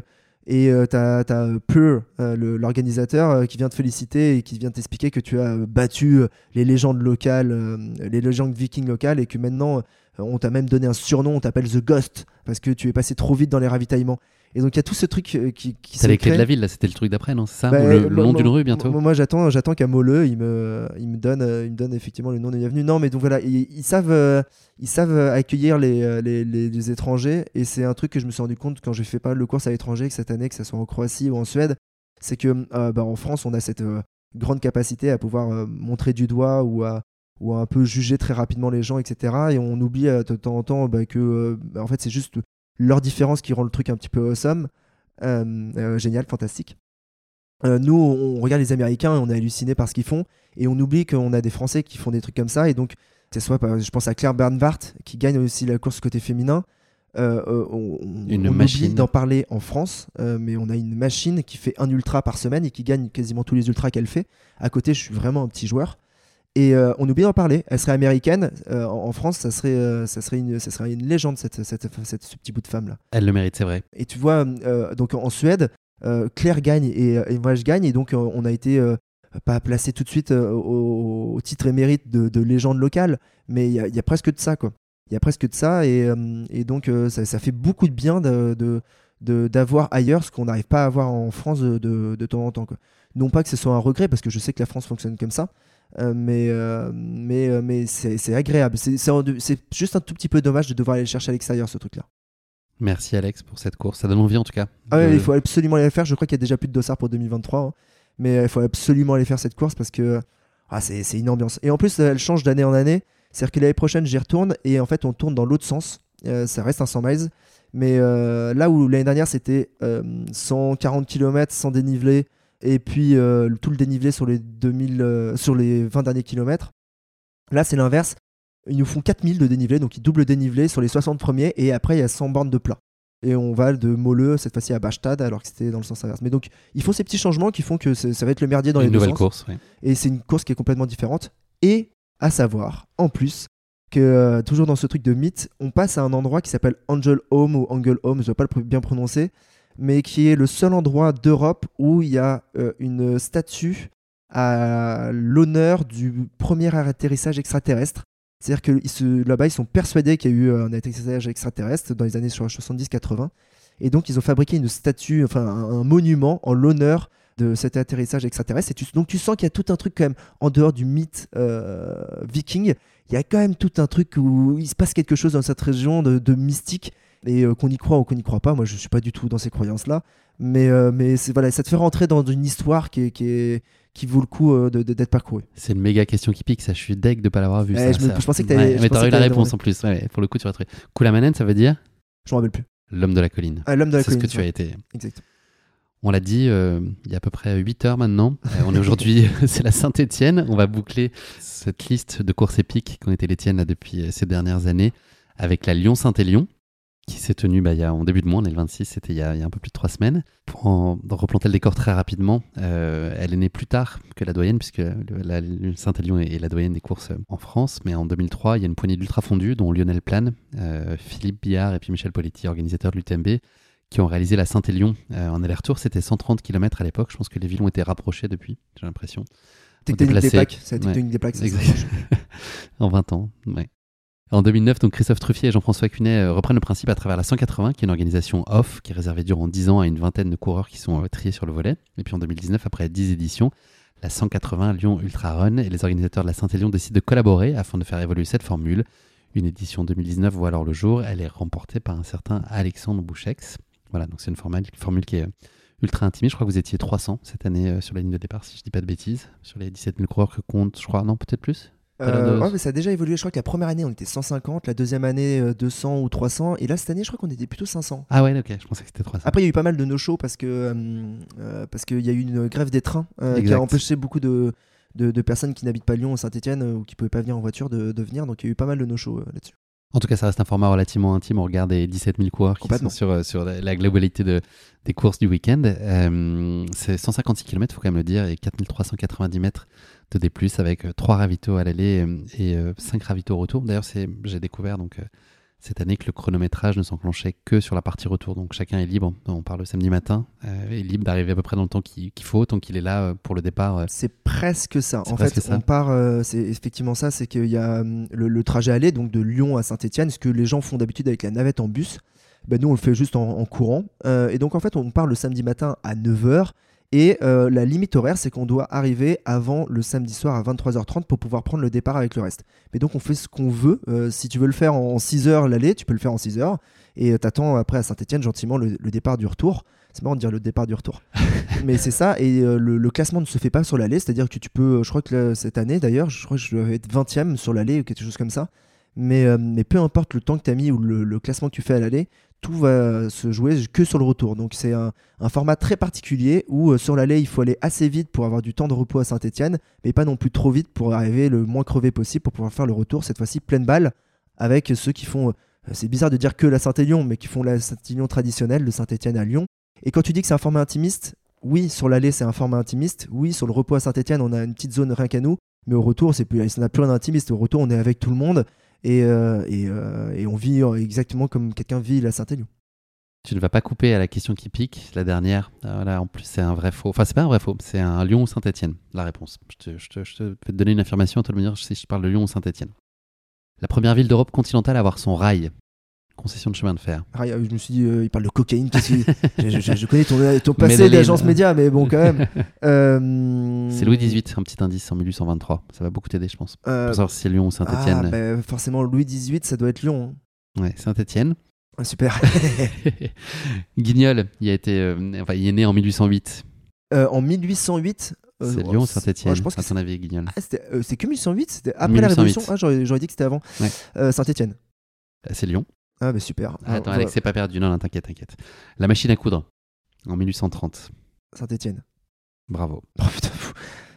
et tu as, as l'organisateur, qui vient te féliciter et qui vient t'expliquer que tu as battu les légendes locales, les légendes vikings locales, et que maintenant, on t'a même donné un surnom, on t'appelle The Ghost parce que tu es passé trop vite dans les ravitaillements. Et donc il y a tout ce truc euh, qui, qui C'est les clés de la ville, là, c'était le truc d'après, non C'est ça Bah, Ou le, le nom d'une rue bientôt Moi, j'attends, j'attends qu'à Moleux, il me, il me donne, euh, il me donne effectivement le nom d'une avenue. Non, mais donc voilà, ils, ils savent, euh, ils savent euh, accueillir les, euh, les, les- les étrangers, et c'est un truc que je me suis rendu compte quand j'ai fait pas mal de courses à l'étranger, que cette année, que ce soit en Croatie ou en Suède, c'est que euh, bah, en France, on a cette euh, grande capacité à pouvoir euh, montrer du doigt ou à ou à un peu juger très rapidement les gens, etc. Et on oublie euh, de temps en temps bah, que euh, bah, en fait c'est juste leur différence qui rend le truc un petit peu awesome, Euh, euh, génial, fantastique. Euh, nous, on regarde les Américains et on est halluciné par ce qu'ils font, et on oublie qu'on a des Français qui font des trucs comme ça, et donc c'est soit, par- je pense à Claire Bernhardt qui gagne aussi la course côté féminin. Euh, on, Une on oublie machine. d'en parler en France, euh, mais on a une machine qui fait un ultra par semaine et qui gagne quasiment tous les ultras qu'elle fait. À côté, je suis vraiment un petit joueur. Et euh, on oublie d'en parler. Elle serait américaine. euh, en en France, ça serait, euh, ça serait, une, ça serait une légende, cette, cette, cette- ce petit bout de femme-là. Elle le mérite, c'est vrai. Et tu vois, donc en Suède, Claire gagne et, et moi je gagne. Et donc on a été pas placé tout de suite au, au titre émérite de, de légende locale, mais il y, a- il y a presque de ça, quoi. Il y a presque de ça. Et, et donc ça, ça fait beaucoup de bien de- d'avoir ailleurs ce qu'on n'arrive pas à avoir en France de, de- de temps en temps. Quoi. Non pas que ce soit un regret, parce que je sais que la France fonctionne comme ça, euh, mais, euh, mais, euh, mais c'est c'est agréable. C'est juste un tout petit peu dommage de devoir aller le chercher à l'extérieur, ce truc-là. Merci Alex pour cette course. Ça donne envie en tout cas. Ah ouais, de- il faut absolument aller la faire. Je crois qu'il y a déjà plus de dossards pour 2023. hein. Mais il faut absolument aller faire cette course parce que ah, c'est c'est une ambiance. Et en plus, elle change d'année en année. C'est-à-dire que l'année prochaine, j'y retourne et en fait, on tourne dans l'autre sens. Ça reste un 100 miles. Mais là où l'année dernière, c'était euh, 140 km sans dénivelé et puis euh, tout le dénivelé sur les, 2000, euh, sur les 20 derniers kilomètres, là, c'est l'inverse. Ils nous font 4000 de dénivelé, donc ils doublent le dénivelé sur les 60 premiers et après, il y a 100 bornes de plat et on va de Moleux cette fois-ci à Bastad alors que c'était dans le sens inverse. Mais donc il faut ces petits changements qui font que ça va être le merdier dans une les deux nouvelle course. Et c'est une course qui est complètement différente. Et à savoir, en plus, que euh, toujours dans ce truc de mythe, on passe à un endroit qui s'appelle Angel Home ou Angel Home, je ne vais pas le bien prononcer, mais qui est le seul endroit d'Europe où il y a euh, une statue à l'honneur du premier atterrissage extraterrestre. C'est-à-dire que là-bas, ils sont persuadés qu'il y a eu un atterrissage extraterrestre dans les années 70-80. Et donc, ils ont fabriqué une statue, enfin un, monument en l'honneur de cet atterrissage extraterrestre. Et donc, tu sens qu'il y a tout un truc quand même en dehors du mythe euh, viking. Il y a quand même tout un truc où il se passe quelque chose dans cette région de mystique. Et euh, qu'on y croit ou qu'on n'y croit pas, moi je suis pas du tout dans ces croyances-là. Mais, euh, mais c'est- voilà, ça te fait rentrer dans une histoire qui, est- qui, est- qui vaut le coup euh, d'être parcourue. C'est une méga question qui pique, ça. Je suis deg de pas l'avoir vu. Ouais, ça, je me- pensais que t'allais- Ouais, mais t'aurais eu la réponse en plus. Ouais, pour le coup, tu vas trouver. Koulamanen, ça veut dire Je m'en rappelle plus. l'homme de la colline. Ah, l'homme de la C'est ce colline. que tu as été. Exact. On l'a dit euh, il y a à peu près 8 heures maintenant. Euh, on est aujourd'hui, [LAUGHS] c'est la Saint-Étienne. On va boucler cette liste de courses épiques qui ont été les tiennes là, depuis ces dernières années avec la Lyon-Saint-Élion qui s'est tenue bah, il y a, en début de mois, on est le 26, c'était il, y a il y a un peu plus de 3 semaines. Pour en replanter le décor très rapidement, euh, elle est née plus tard que la doyenne puisque Saint-Élion est, est la doyenne des courses euh, en France. Mais en 2003, il y a une poignée d'ultra fondus dont Lionel Plane, euh, Philippe Billard et puis Michel Politi, organisateurs de l'UTMB, qui ont réalisé la Saint-Élion euh, en aller-retour. C'était 130 km à l'époque. Je pense que les villes ont été rapprochées depuis, j'ai l'impression. Tectonique des plaques. C'est la tectonique des plaques. ça, [LAUGHS] en 20 ans, ouais. En 2009, donc Christophe Truffier et Jean-François Cunet euh, reprennent le principe à travers la 180, qui est une organisation off, qui est réservée durant 10 ans à une vingtaine de coureurs qui sont euh, triés sur le volet. Et puis en 2019, après 10 éditions, la 180 Lyon Ultra Run et les organisateurs de la Saint-Élion décident de collaborer afin de faire évoluer cette formule. Une édition 2019 voit alors le jour. Elle est remportée par un certain Alexandre Bouchex. Voilà, donc c'est une formule, qui est euh, ultra intimiste. Je crois que vous étiez 300 cette année sur la ligne de départ, si je dis pas de bêtises, sur les 17 000 coureurs que compte, je crois, non, peut-être plus? Euh, ouais, mais ça a déjà évolué. Je crois que la première année, on était 150, la deuxième année, euh, 200 ou 300. Et là, cette année, je crois qu'on était plutôt 500. Ah ouais, ok, je pensais que c'était 300. Après, il y a eu pas mal de no-show parce que euh, euh, parce qu'il y a eu une grève des trains euh, qui a empêché beaucoup de, de, de personnes qui n'habitent pas Lyon ou Saint-Etienne ou qui pouvaient pas venir en voiture de, de venir. Donc, il y a eu pas mal de no-show euh, là-dessus. En tout cas, ça reste un format relativement intime. On regarde les 17 000 coureurs qui sont sur, euh, sur la, la globalité de, des courses du week-end. Euh, c'est 156 km, il faut quand même le dire, et 4390 mètres de D+, avec 3 ravitaux à l'aller euh, et 5 ravitaux au retour. D'ailleurs, c'est- j'ai découvert, donc euh, cette année que le chronométrage ne s'enclenchait que sur la partie retour. Donc chacun est libre, on parle le samedi matin, euh, est libre d'arriver à peu près dans le temps qu'il faut, tant qu'il est là euh, pour le départ. euh. C'est presque ça. En fait, ça. on part, euh, c'est effectivement ça, c'est qu'il y a le, le trajet aller, donc de Lyon à Saint-Etienne, ce que les gens font d'habitude avec la navette en bus. Ben, nous, on le fait juste en, en courant. Euh, et donc, en fait, on part le samedi matin à 9h. Et euh, la limite horaire, c'est qu'on doit arriver avant le samedi soir à 23h30 pour pouvoir prendre le départ avec le reste. Mais donc, on fait ce qu'on veut. Euh, si tu veux le faire en 6h l'aller, tu peux le faire en 6h. Et euh, t'attends après à Saint-Etienne gentiment le, le départ du retour. C'est marrant de dire le départ du retour. [LAUGHS] Mais c'est ça, et euh, le, le classement ne se fait pas sur l'allée, c'est-à-dire que tu peux, je crois que là, cette année d'ailleurs, je crois que je vais être 20ème sur l'allée ou quelque chose comme ça. Mais, mais peu importe le temps que tu as mis ou le, le classement que tu fais à l'allée, tout va se jouer que sur le retour. Donc c'est un, format très particulier où euh, sur l'allée, il faut aller assez vite pour avoir du temps de repos à Saint-Etienne, mais pas non plus trop vite pour arriver le moins crevé possible pour pouvoir faire le retour, cette fois-ci pleine balle, avec ceux qui font, euh, c'est bizarre de dire que la Saint-Élion, mais qui font la Saint-Élion traditionnelle de Saint-Etienne à Lyon. Et quand tu dis que c'est un format intimiste, oui, sur l'allée, c'est un format intimiste. Oui, sur le repos à Saint-Etienne, on a une petite zone rien qu'à nous. Mais au retour, c'est plus, ça n'a plus rien d'intimiste. Au retour, on est avec tout le monde et, euh, euh, et on vit euh, exactement comme quelqu'un vit la Saint-Élion. Tu ne vas pas couper à la question qui pique, la dernière. Ah, Voilà, en plus, c'est un vrai faux. Enfin, c'est pas un vrai faux, c'est un Lyon ou Saint-Etienne, la réponse. Je, te, je, te, te vais te donner une affirmation, à de me dire si je parle de Lyon ou Saint-Etienne. La première ville d'Europe continentale à avoir son rail, concession de chemin de fer. Ah, je me suis dit, euh, il parle de cocaïne. [LAUGHS] je, je- je connais ton, ton passé d'agence média, mais bon, quand même. [LAUGHS] Euh, C'est Louis XVIII, un petit indice en 1823. Ça va beaucoup t'aider, je pense. euh, Pour savoir si c'est Lyon ou ah, Saint-Etienne. bah, forcément, Louis XVIII, ça doit être Lyon. hein. Ouais, Saint-Etienne. Ah, super. [LAUGHS] Guignol, il, a été, euh, enfin, il est né en 1808. Euh, en 1808. euh, C'est oh, Lyon ou c'est- Saint-Etienne ouais, je pense à ton avis, Guignol Ah, c'est que 1808 C'était après 1808. la Révolution Ah, j'aurais dit que c'était avant. Ouais. Saint-Etienne. Ah, C'est Lyon. Ah, bah super. Ah, attends, Alex, c'est pas perdu. Non, non, t'inquiète, t'inquiète. La machine à coudre, en 1830. Saint-Etienne. Bravo. [LAUGHS] Oh, putain.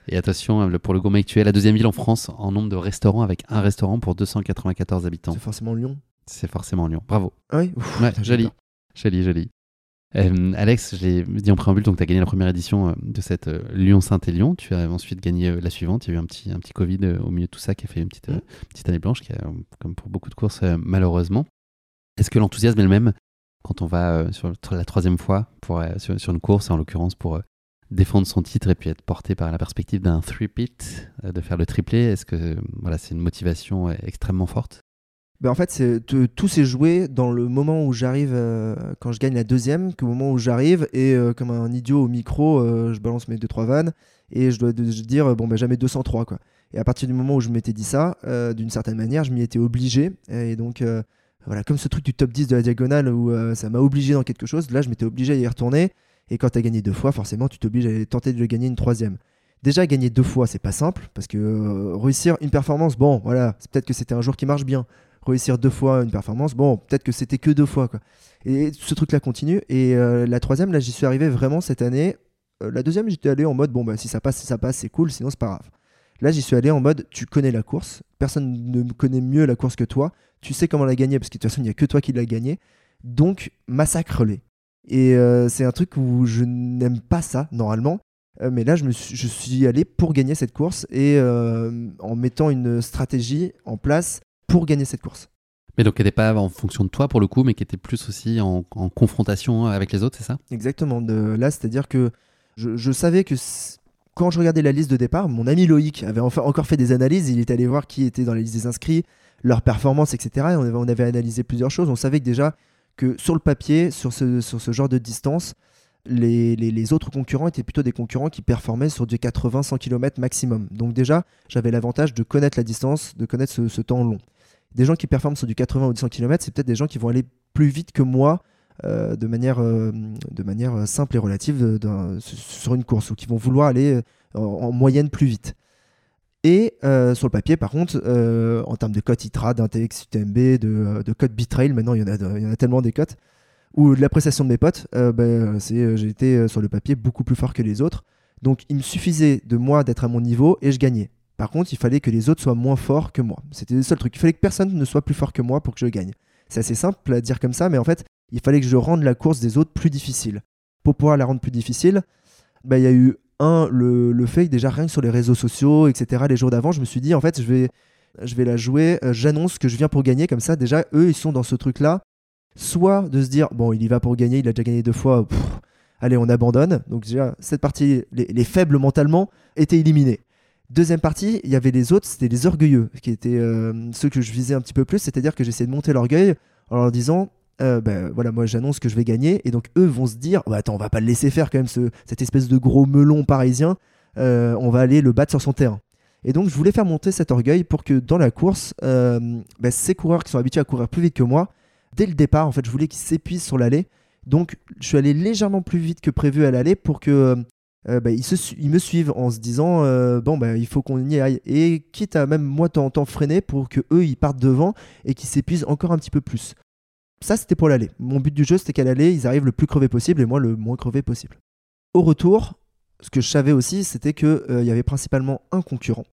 Et attention, le- pour le gourmet es, la deuxième ville en France en nombre de restaurants avec un restaurant pour 294 habitants. C'est forcément Lyon. C'est forcément Lyon. Bravo. Ah oui Ouf, Ouais, joli. Joli, joli. Euh, Alex, je l'ai dit en préambule, donc tu as gagné la première édition euh, de cette euh, Lyon-Saint-Élion. Tu as ensuite gagné la suivante. Il y a eu un petit, un petit Covid au milieu de tout ça qui a fait une petite, Mm. petite année blanche, qui a, comme pour beaucoup de courses, malheureusement. Est-ce que l'enthousiasme est le même quand on va euh, sur la troisième fois pour, euh, sur, une course, en l'occurrence pour euh, défendre son titre et puis être porté par la perspective d'un three-pit, de faire le triplé? Est-ce que voilà, c'est une motivation extrêmement forte? Ben, en fait, tout s'est joué dans le moment où j'arrive, quand je gagne la deuxième, qu'au moment où j'arrive, et comme un idiot au micro, je balance mes deux trois vannes, et je dois dire, bon, ben jamais 203, quoi. Et à partir du moment où je m'étais dit ça, d'une certaine manière, je m'y étais obligé, et donc, voilà, comme ce truc du top 10 de la diagonale où euh, ça m'a obligé dans quelque chose, là, je m'étais obligé à y retourner, et quand tu as gagné deux fois, forcément, tu t'obliges à tenter de le gagner une troisième. Déjà, gagner deux fois, c'est pas simple, parce que euh, réussir une performance, bon, voilà, peut-être que c'était un jour qui marche bien réussir deux fois une performance, bon, peut-être que c'était que deux fois. Et ce truc-là continue. Et euh, la troisième, là, j'y suis arrivé vraiment cette année. La deuxième, j'étais allé en mode, bon, bah, si ça passe, si ça passe, c'est cool, sinon c'est pas grave. Là, j'y suis allé en mode, tu connais la course, personne ne connaît mieux la course que toi, tu sais comment la gagner, parce que de toute façon, il n'y a que toi qui l'as gagnée. Donc, massacre-les. Et euh, c'est un truc où je n'aime pas ça, normalement. Euh, mais là, je, me suis, je suis allé pour gagner cette course et euh, en mettant une stratégie en place pour gagner cette course. Mais donc, qui n'était pas en fonction de toi pour le coup, mais qui était plus aussi en, en confrontation avec les autres, c'est ça? Exactement. De, là, c'est-à-dire que je, je savais que quand je regardais la liste de départ, mon ami Loïc avait encore fait des analyses. Il est allé voir qui était dans la liste des inscrits, leurs performances, etc. Et on avait, analysé plusieurs choses. On savait que déjà que sur le papier, sur ce, genre de distance, les, autres concurrents étaient plutôt des concurrents qui performaient sur du 80-100 km maximum. Donc déjà, j'avais l'avantage de connaître la distance, de connaître ce, temps long. Des gens qui performent sur du 80 ou du 100 km, c'est peut-être des gens qui vont aller plus vite que moi de, manière, euh, de manière simple et relative sur une course, ou qui vont vouloir aller euh, en, en moyenne plus vite. Et euh, sur le papier, par contre, euh, en termes de cote ITRA, d'index UTMB, de, euh, de cote Bitrail, maintenant il y, en a, il y en a tellement des cotes, ou de l'appréciation de mes potes, euh, euh, j'ai été euh, sur le papier beaucoup plus fort que les autres. Donc il me suffisait de moi d'être à mon niveau et je gagnais. Par contre, il fallait que les autres soient moins forts que moi. C'était le seul truc. Il fallait que personne ne soit plus fort que moi pour que je gagne. C'est assez simple à dire comme ça, mais en fait, il fallait que je rende la course des autres plus difficile. Pour pouvoir la rendre plus difficile, bah, il y a eu un, le, le fait que déjà rien que sur les réseaux sociaux, etc., les jours d'avant, je me suis dit, en fait, je vais la jouer, euh, j'annonce que je viens pour gagner, comme ça déjà eux ils sont dans ce truc là, soit de se dire bon il y va pour gagner, il a déjà gagné deux fois, allez on abandonne, donc déjà cette partie, les, les faibles mentalement étaient éliminés. Deuxième partie, il y avait les autres, c'était les orgueilleux, qui étaient euh, ceux que je visais un petit peu plus, c'est-à-dire que j'essayais de monter l'orgueil en leur disant euh, ben voilà, moi j'annonce que je vais gagner, et donc eux vont se dire, bah, attends, on va pas le laisser faire quand même, ce, cette espèce de gros melon parisien, euh, on va aller le battre sur son terrain. Et donc je voulais faire monter cet orgueil pour que dans la course, euh, ben, ces coureurs qui sont habitués à courir plus vite que moi, dès le départ, en fait, je voulais qu'ils s'épuisent sur l'allée. Donc je suis allé légèrement plus vite que prévu à l'allée pour que ben, ils, me suivent en se disant bon ben il faut qu'on y aille et quitte à même moi temps temps freiner pour que eux ils partent devant et qu'ils s'épuisent encore un petit peu plus. Ça c'était pour l'aller. Mon but du jeu c'était qu'à l'aller ils arrivent le plus crevé possible et moi le moins crevé possible. Au retour, ce que je savais aussi c'était que euh, y avait principalement un concurrent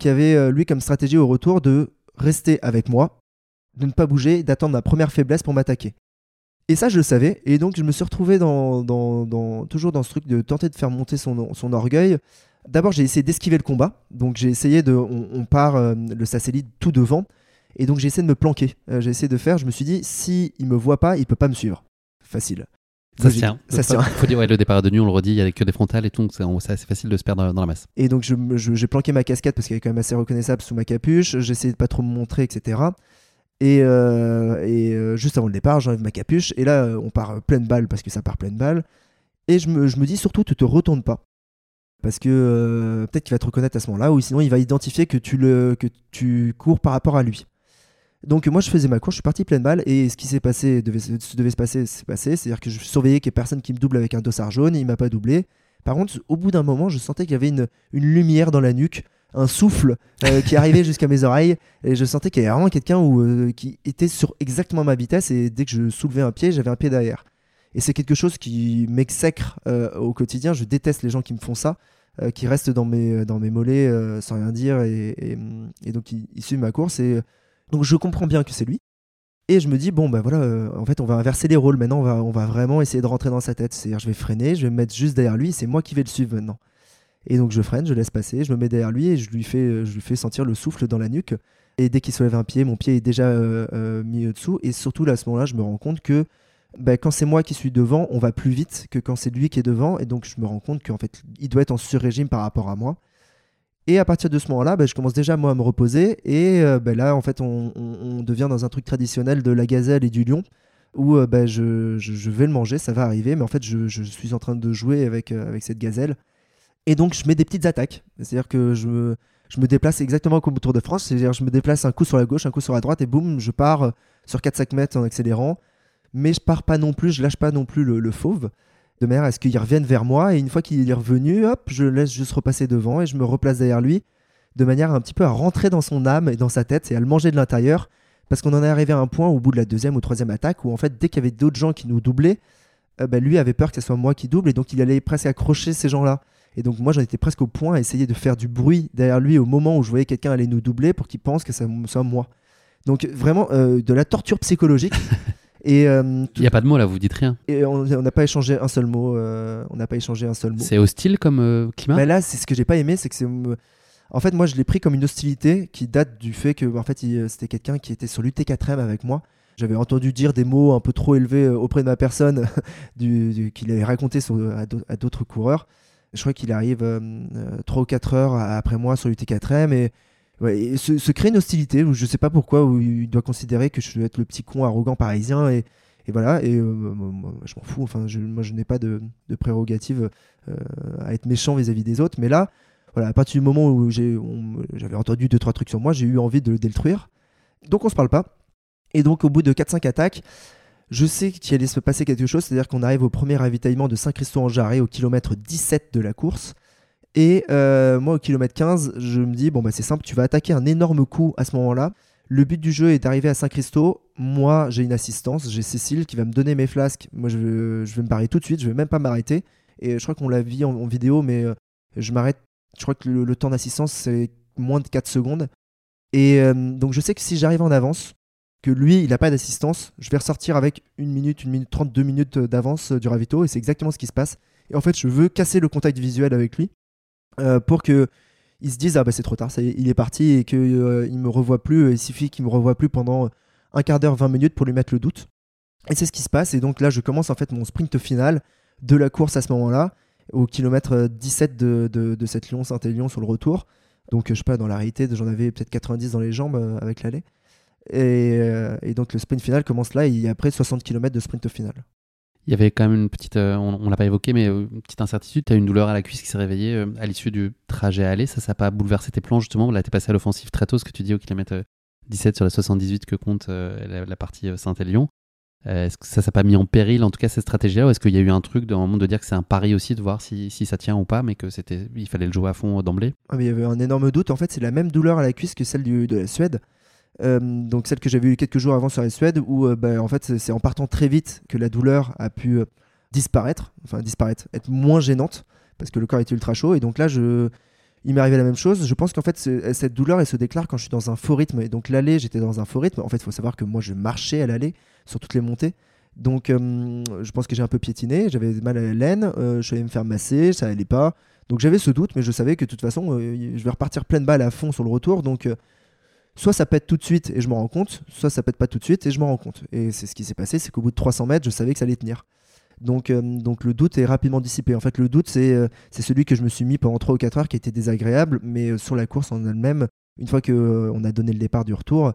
qui avait euh, lui comme stratégie au retour de rester avec moi, de ne pas bouger, d'attendre ma première faiblesse pour m'attaquer. Et ça, je le savais. Et donc, je me suis retrouvé dans, toujours dans ce truc de tenter de faire monter son, orgueil. D'abord, j'ai essayé d'esquiver le combat. Donc, j'ai essayé de. On, on part euh, le satellite tout devant. Et donc, j'ai essayé de me planquer. Euh, j'ai essayé de faire. Je me suis dit, si il me voit pas, il peut pas me suivre. Facile. Ça se tient. Ça tient. Faut dire, ouais, le départ de nuit, on le redit, il y a que des frontales et tout, donc c'est assez facile de se perdre dans, dans la masse. Et donc, je me- je- j'ai planqué ma casquette parce qu'elle est quand même assez reconnaissable sous ma capuche. J'ai essayé de pas trop me montrer, etc. Et, euh, et, euh, juste avant le départ, j'enlève ma capuche. Et là, euh, on part pleine balle parce que ça part pleine balle. Et je me, je me dis surtout, tu te retournes pas. Parce que euh, peut-être qu'il va te reconnaître à ce moment-là, ou sinon il va identifier que tu, le, que tu cours par rapport à lui. Donc moi je faisais ma course, je suis parti pleine balle, et ce qui s'est passé, devait, ce devait se passer, s'est passé. C'est-à-dire que je surveillais qu'il n'y ait personne qui me double avec un dossard jaune, il m'a pas doublé. Par contre, au bout d'un moment, je sentais qu'il y avait une, une lumière dans la nuque, un souffle euh, [LAUGHS] qui arrivait jusqu'à mes oreilles, et je sentais qu'il y avait vraiment quelqu'un euh, qui était sur exactement ma vitesse, et dès que je soulevais un pied, j'avais un pied derrière. Et c'est quelque chose qui m'exècre euh, au quotidien. Je déteste les gens qui me font ça, qui restent dans mes, dans mes mollets sans rien dire, et, et- et donc ils, ils suivent ma course. Et donc je comprends bien que c'est lui. Et je me dis, bon, bah voilà, euh, en fait, on va inverser les rôles maintenant, on va, on va vraiment essayer de rentrer dans sa tête. C'est-à-dire, je vais freiner, je vais me mettre juste derrière lui, c'est moi qui vais le suivre maintenant. Et donc, je freine, je laisse passer, je me mets derrière lui et je lui fais, je lui fais sentir le souffle dans la nuque. Et dès qu'il soulève un pied, mon pied est déjà euh, euh, mis dessous. Et surtout, là, à ce moment-là, je me rends compte que bah, quand c'est moi qui suis devant, on va plus vite que quand c'est lui qui est devant. Et donc, je me rends compte qu'en fait, il doit être en sur-régime par rapport à moi. Et à partir de ce moment-là, bah, je commence déjà moi à me reposer. Et euh, bah, là, en fait, on, devient dans un truc traditionnel de la gazelle et du lion, où euh, bah, je, je- vais le manger, ça va arriver. Mais en fait, je, je suis en train de jouer avec, euh, avec cette gazelle. Et donc, je mets des petites attaques. C'est-à-dire que je me, je me déplace exactement comme au Tour de France. C'est-à-dire je me déplace un coup sur la gauche, un coup sur la droite, et boum, je pars sur 4-5 mètres en accélérant. Mais je pars pas non plus, je lâche pas non plus le, le fauve de manière à ce qu'il revienne vers moi. Et une fois qu'il est revenu, hop, je laisse juste repasser devant et je me replace derrière lui, de manière un petit peu à rentrer dans son âme et dans sa tête et à le manger de l'intérieur. Parce qu'on en est arrivé à un point au bout de la deuxième ou troisième attaque où en fait, dès qu'il y avait d'autres gens qui nous doublaient, euh, bah, lui avait peur que ce soit moi qui double et donc il allait presque accrocher ces gens-là. Et donc moi j'en étais presque au point à essayer de faire du bruit derrière lui au moment où je voyais quelqu'un aller nous doubler pour qu'il pense que ça soit moi. Donc vraiment euh, de la torture psychologique. [LAUGHS] et euh, Il n'y a pas de mots là, vous dites rien. et on n'a pas échangé un seul mot. euh, on n'a pas échangé un seul mot. C'est hostile comme euh, climat Mais là, c'est ce que j'ai pas aimé, c'est que c'est. En fait, moi, je l'ai pris comme une hostilité qui date du fait que, en fait, c'était quelqu'un qui était sur l'UT4M avec moi. J'avais entendu dire des mots un peu trop élevés auprès de ma personne, [LAUGHS] du, du- qu'il avait raconté sur- à d'autres coureurs. Je crois qu'il arrive 3 ou 4 heures après moi sur l'UT4M et, se, se crée une hostilité où je sais pas pourquoi, il doit considérer que je dois être le petit con arrogant parisien et, voilà. Et euh, je m'en fous. Enfin, je- moi, je n'ai pas de, prérogative euh, à être méchant vis-à-vis des autres. Mais là, voilà, à partir du moment où j'avais entendu deux trois trucs sur moi, j'ai eu envie de le détruire. Donc on se parle pas. Et donc au bout de 4-5 attaques, je sais qu'il allait se passer quelque chose, c'est-à-dire qu'on arrive au premier ravitaillement de Saint-Christo-en-Jarret au kilomètre 17 de la course. Et euh, moi au kilomètre 15, je me dis, bon bah c'est simple, tu vas attaquer un énorme coup à ce moment-là. Le but du jeu est d'arriver à Saint-Christo. Moi, j'ai une assistance, j'ai Cécile qui va me donner mes flasques. Moi, je vais, je me barrer tout de suite, je vais même pas m'arrêter. Et je crois qu'on l'a vu en, vidéo, mais euh, je m'arrête. Je crois que le, temps d'assistance, c'est moins de 4 secondes. Et euh, donc, je sais que si j'arrive en avance, que lui, il n'a pas d'assistance, je vais ressortir avec une minute, une minute 32 minutes d'avance du ravito. Et c'est exactement ce qui se passe. Et en fait, je veux casser le contact visuel avec lui euh, pour que ils se disent ah bah c'est trop tard, il est parti et qu'il ne il me revoit plus. Il suffit qu'il me revoie plus pendant un quart d'heure, 20 minutes pour lui mettre le doute. Et c'est ce qui se passe. Et donc là, je commence en fait mon sprint final de la course à ce moment-là, au kilomètre 17 de, de, cette Lyon-Saint-Élion sur le retour. Donc, je sais pas, dans la réalité, j'en avais peut-être 90 dans les jambes euh, avec l'aller. Euh, et, donc, le sprint final commence là, et après 60 km de sprint final. Il y avait quand même une petite, euh, on, pas évoqué, mais une petite incertitude. Tu as une douleur à la cuisse qui s'est réveillée à l'issue du trajet aller. Ça, ça n'a pas bouleversé tes plans justement Là, tu es passé à l'offensive très tôt, ce que tu dis au kilomètre 17 sur la 78 que compte la, partie Saint-Élion. Euh, est-ce que ça s'est pas mis en péril, en tout cas, cette stratégie-là Ou est-ce qu'il y a eu un truc d'un moment de dire que c'est un pari aussi, de voir si, ça tient ou pas, mais que c'était il fallait le jouer à fond d'emblée? Ah, Il y avait un énorme doute. En fait, c'est la même douleur à la cuisse que celle de la Suède. Euh, donc celle que j'avais eu quelques jours avant sur la Suède, où euh, bah, en fait c'est en partant très vite que la douleur a pu disparaître, enfin disparaître, être moins gênante, parce que le corps était ultra chaud. Et donc là, je il m'est arrivé la même chose. Je pense qu'en fait, cette douleur, elle se déclare quand je suis dans un faux rythme. Et donc, l'aller, j'étais dans un faux rythme. En fait, il faut savoir que moi, je marchais à l'aller sur toutes les montées. Donc, euh, je pense que j'ai un peu piétiné. J'avais mal à la laine. Euh, je suis allé me faire masser. Ça allait pas. Donc, j'avais ce doute, mais je savais que de toute façon, euh, je vais repartir pleine balle à fond sur le retour. Donc, soit ça pète tout de suite et je m'en rends compte, soit ça pète pas tout de suite et je m'en rends compte. Et c'est ce qui s'est passé c'est qu'au bout de 300 mètres, je savais que ça allait tenir. Donc, euh, donc le doute est rapidement dissipé. En fait, le doute, c'est euh, celui que je me suis mis pendant 3 ou 4 heures qui était désagréable, mais euh, sur la course en elle-même, une fois qu'on a donné le départ du retour,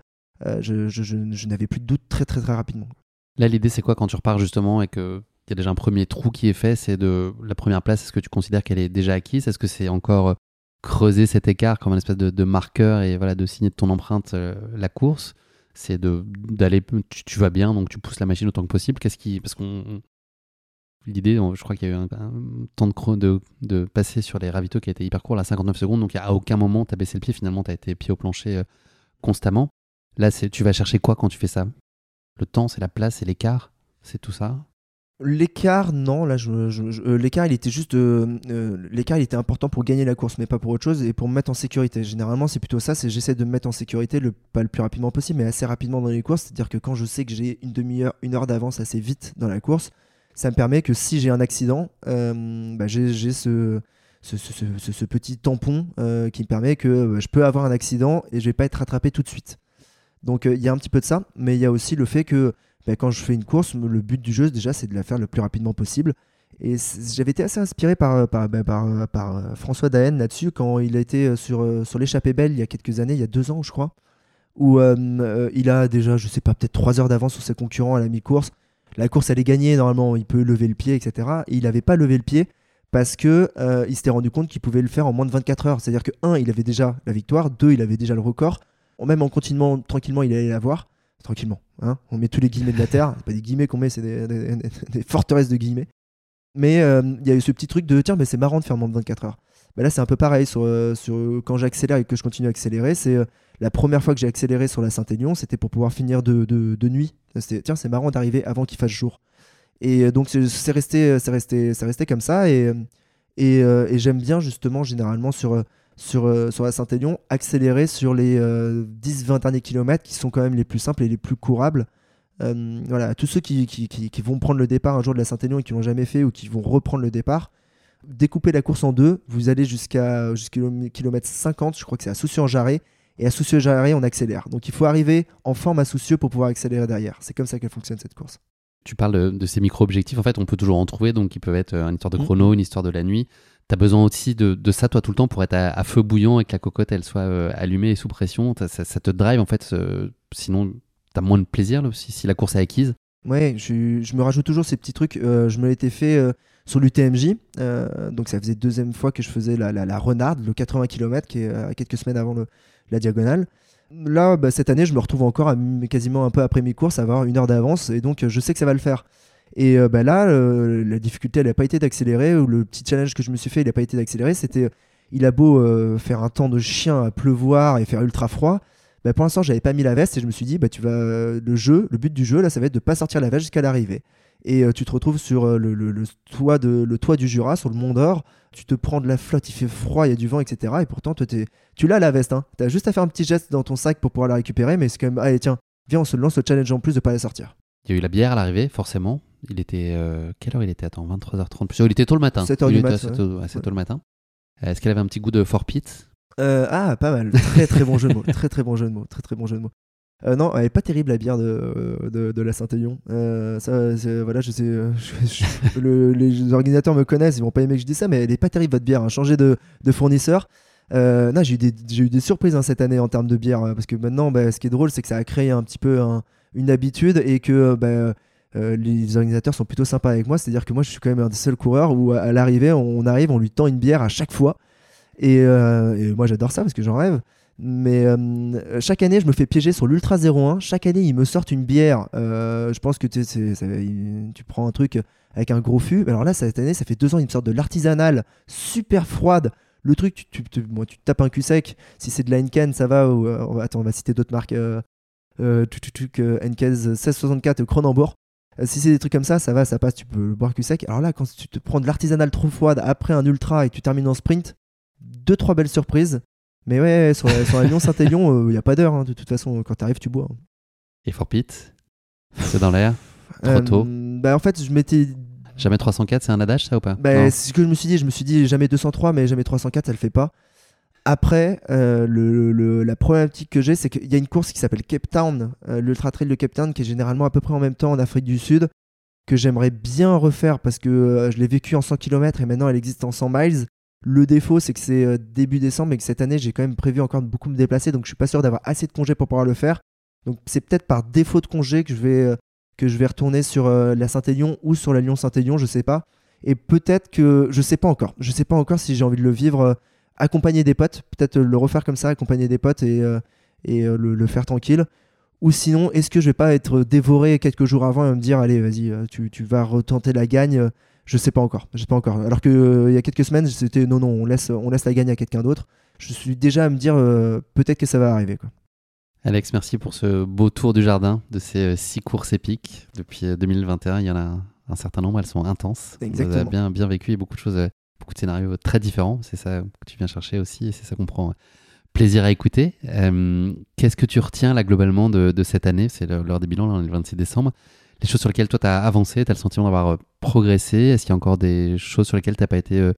je, je, n'avais plus de doute très très très rapidement. Là, l'idée, c'est quoi quand tu repars justement et qu'il y a déjà un premier trou qui est fait C'est de la première place, est-ce que tu considères qu'elle est déjà acquise? Est-ce que c'est encore creuser cet écart comme un espèce de, marqueur et voilà de signer de ton empreinte la course c'est d'aller tu, tu, vas bien donc tu pousses la machine autant que possible. Qu'est-ce qui parce qu'on l'idée, je crois qu'il y a eu un, temps de, de, de, passer sur les ravitaux qui a été hyper court, là 59 secondes, donc à aucun moment tu as baissé le pied, finalement tu as été pied au plancher euh, constamment. Là, tu vas chercher quoi quand tu fais ça? Le temps, c'est la place, c'est l'écart, c'est tout ça? L'écart, non. Là, euh, l'écart, il était juste, euh, l'écart, il était important pour gagner la course, mais pas pour autre chose et pour me mettre en sécurité. Généralement, c'est plutôt ça. C'est j'essaie de me mettre en sécurité, le pas le plus rapidement possible, mais assez rapidement dans les courses. C'est-à-dire que quand je sais que j'ai une demi-heure, une heure d'avance assez vite dans la course, ça me permet que si j'ai un accident, euh, bah, j'ai ce, petit tampon qui me permet que bah, je peux avoir un accident et je vais pas être rattrapé tout de suite. Donc il y a un petit peu de ça, mais il y a aussi le fait que bah, quand je fais une course, le but du jeu déjà c'est de la faire le plus rapidement possible. Et j'avais été assez inspiré par, par, par, François Daen là-dessus quand il a été sur, l'échappée belle il y a quelques années, il y a deux ans je crois, où il a déjà, je sais pas, peut-être trois heures d'avance sur ses concurrents à la mi-course la course elle est gagnée, normalement il peut lever le pied, etc. Et il n'avait pas levé le pied parce que euh, il s'était rendu compte qu'il pouvait le faire en moins de 24 heures. C'est-à-dire que 1, il avait déjà la victoire, 2, il avait déjà le record. Même en continuant tranquillement, il allait l'avoir. Tranquillement. Hein on met tous les guillemets de la terre. C'est pas des guillemets qu'on met, c'est des, forteresses de guillemets. Mais euh, il y a eu ce petit truc de tiens, mais c'est marrant de faire moins de 24 heures. Bah là, c'est un peu pareil sur, euh, sur quand j'accélère et que je continue à accélérer. C'est la première fois que j'ai accéléré sur la Saint-Aignan, c'était pour pouvoir finir de, de, nuit. Tiens, c'est marrant d'arriver avant qu'il fasse jour. Et euh, donc, c'est resté, resté, resté comme ça. Et, euh, et, j'aime bien, justement, généralement, sur, sur, euh, sur la Saint-Aignan, accélérer sur les 10-20 derniers kilomètres qui sont quand même les plus simples et les plus courables. voilà, tous ceux qui, qui, qui, vont prendre le départ un jour de la Saint-Aignan et qui l'ont jamais fait ou qui vont reprendre le départ, découpez la course en deux, vous allez jusqu'à kilomètre 50, je crois que c'est à Soucy-en-Jarret, et à Soucieux-Jarret, on accélère. Donc il faut arriver en forme à Soucieux pour pouvoir accélérer derrière. C'est comme ça qu'elle fonctionne cette course. Tu parles de, ces micro-objectifs, en fait, on peut toujours en trouver, donc ils peuvent être euh, une histoire de mmh. chrono, une histoire de la nuit. Tu as besoin aussi de, ça, toi, tout le temps, pour être à, feu bouillant et que la cocotte, elle soit euh, allumée et sous pression. Ça, te drive, en fait, sinon, tu as moins de plaisir si, la course est acquise. Ouais, je, je, me rajoute toujours ces petits trucs. Euh, je me l'étais fait sur l'UTMJ. donc ça faisait deuxième fois que je faisais la, la, renarde, le 80 km, qui est quelques semaines avant le, la diagonale. Là, bah, cette année, je me retrouve encore à, quasiment un peu après mes courses à avoir une heure d'avance et donc je sais que ça va le faire. Et euh, bah, là, euh, la difficulté, elle n'a pas été d'accélérer, ou le petit challenge que je me suis fait, il n'a pas été d'accélérer. C'était, il a beau euh, faire un temps de chien à pleuvoir et faire ultra froid. Bah, pour l'instant, j'avais pas mis la veste et je me suis dit, bah, tu vas, le jeu, le but du jeu, là, ça va être de pas sortir la veste jusqu'à l'arrivée et tu te retrouves sur le, toit du Jura, sur le Mont d'Or. Tu te prends de la flotte, il fait froid, il y a du vent, etc. Et pourtant, tu l'as la veste. Hein. Tu as juste à faire un petit geste dans ton sac pour pouvoir la récupérer, mais c'est quand même, allez, tiens, viens, on se lance le challenge en plus de pas la sortir. Il y a eu la bière à l'arrivée, forcément. Il était. Euh, quelle heure il était? Attends, 23h30. il était tôt le matin. 7h du matin. tôt, le matin. Est-ce qu'elle avait un petit goût de Fort Pit Euh, ah, pas mal. Très très bon jeu de mots. Très très bon jeu de mots. Très très bon jeu de mots. Euh, non, elle est pas terrible la bière de, de, de la Saint-Aignan. Euh, ça, c'est- voilà, je sais, euh, [LAUGHS] je- je- le- les organisateurs me connaissent, ils vont pas aimer que je dise ça, mais elle est pas terrible votre bière. Hein. Changez de, de fournisseur. Euh, non, j'ai eu des, j'ai eu des surprises hein, cette année en termes de bière, euh, parce que maintenant, bah, ce qui est drôle, c'est que ça a créé un petit peu un- une habitude et que bah, euh, les organisateurs sont plutôt sympas avec moi. C'est-à-dire que moi, je suis quand même un des seuls coureurs où à l'arrivée, on arrive, on lui tend une bière à chaque fois. Et, euh, moi, j'adore ça parce que j'en rêve. Mais euh, chaque année, je me fais piéger sur l'Ultra 01. Chaque année, ils me sortent une bière. Je pense que tu, tu prends un truc avec un gros fût. Alors là, cette année, ça fait deux ans, ils me sortent de l'artisanal super froide. Le truc, tu, tu, tu- tu tapes un cul sec. Si c'est de la Henken, ça va. Attends, on va citer d'autres marques. Euh, euh, Henkes 1664 Cronenbourg. Euh, si c'est des trucs comme ça, ça va, ça passe, tu peux le boire cul sec. Alors là, quand tu te prends de l'artisanal trop froide après un ultra et que tu termines en sprint, deux, trois belles surprises. Mais ouais, sur la, sur la Lyon-Saint-Élion, il n'y a pas d'heure. hein. De toute façon, quand tu arrives, tu bois. hein. Et for Pete C'est dans l'air Trop tôt. Bah, en fait, je m'étais. Jamais 304, c'est un adage ça ou pas? Bah, c'est ce que je me suis dit. Je me suis dit jamais 203, mais jamais 304, ça le fait pas. Après, euh, la problématique que j'ai, c'est qu'il y a une course qui s'appelle Cape Town, euh, l'Ultra Trail de Cape Town, qui est généralement à peu près en même temps en Afrique du Sud, que j'aimerais bien refaire parce que euh, je l'ai vécu en 100 km et maintenant elle existe en 100 miles. Le défaut, c'est que c'est début décembre et que cette année, j'ai quand même prévu encore de beaucoup me déplacer, donc je suis pas sûr d'avoir assez de congés pour pouvoir le faire. Donc c'est peut-être par défaut de congé que je vais, que je vais retourner sur la Saint-Élion ou sur la Lyon-Saint-Élion, je sais pas. Et peut-être que je sais pas encore. Je sais pas encore si j'ai envie de le vivre accompagner des potes, peut-être le refaire comme ça, accompagner des potes et, euh, et euh, le, le faire tranquille. Ou sinon, est-ce que je vais pas être dévoré quelques jours avant et me dire, allez, vas-y, euh, tu, tu vas retenter la gagne Je sais pas encore. Je sais pas encore. Alors que euh, il y a quelques semaines, c'était non, non, on laisse, on laisse la gagne à quelqu'un d'autre. Je suis déjà à me dire, euh, peut-être que ça va arriver. Quoi. Alex, merci pour ce beau tour du jardin de ces six courses épiques. Depuis euh, 2021, il y en a un, certain nombre, elles sont intenses. Vous Exactement. avez bien, bien vécu et beaucoup de choses, beaucoup de scénarios très différents. C'est ça que tu viens chercher aussi et c'est ça qu'on prend euh, plaisir à écouter. Euh, Qu'est-ce que tu retiens là globalement de, cette année? C'est l'heure des bilans, là, on est le 26 décembre. Les choses sur lesquelles toi tu as avancé, tu as le sentiment d'avoir euh, progressé? Est-ce qu'il y a encore des choses sur lesquelles tu n'as pas été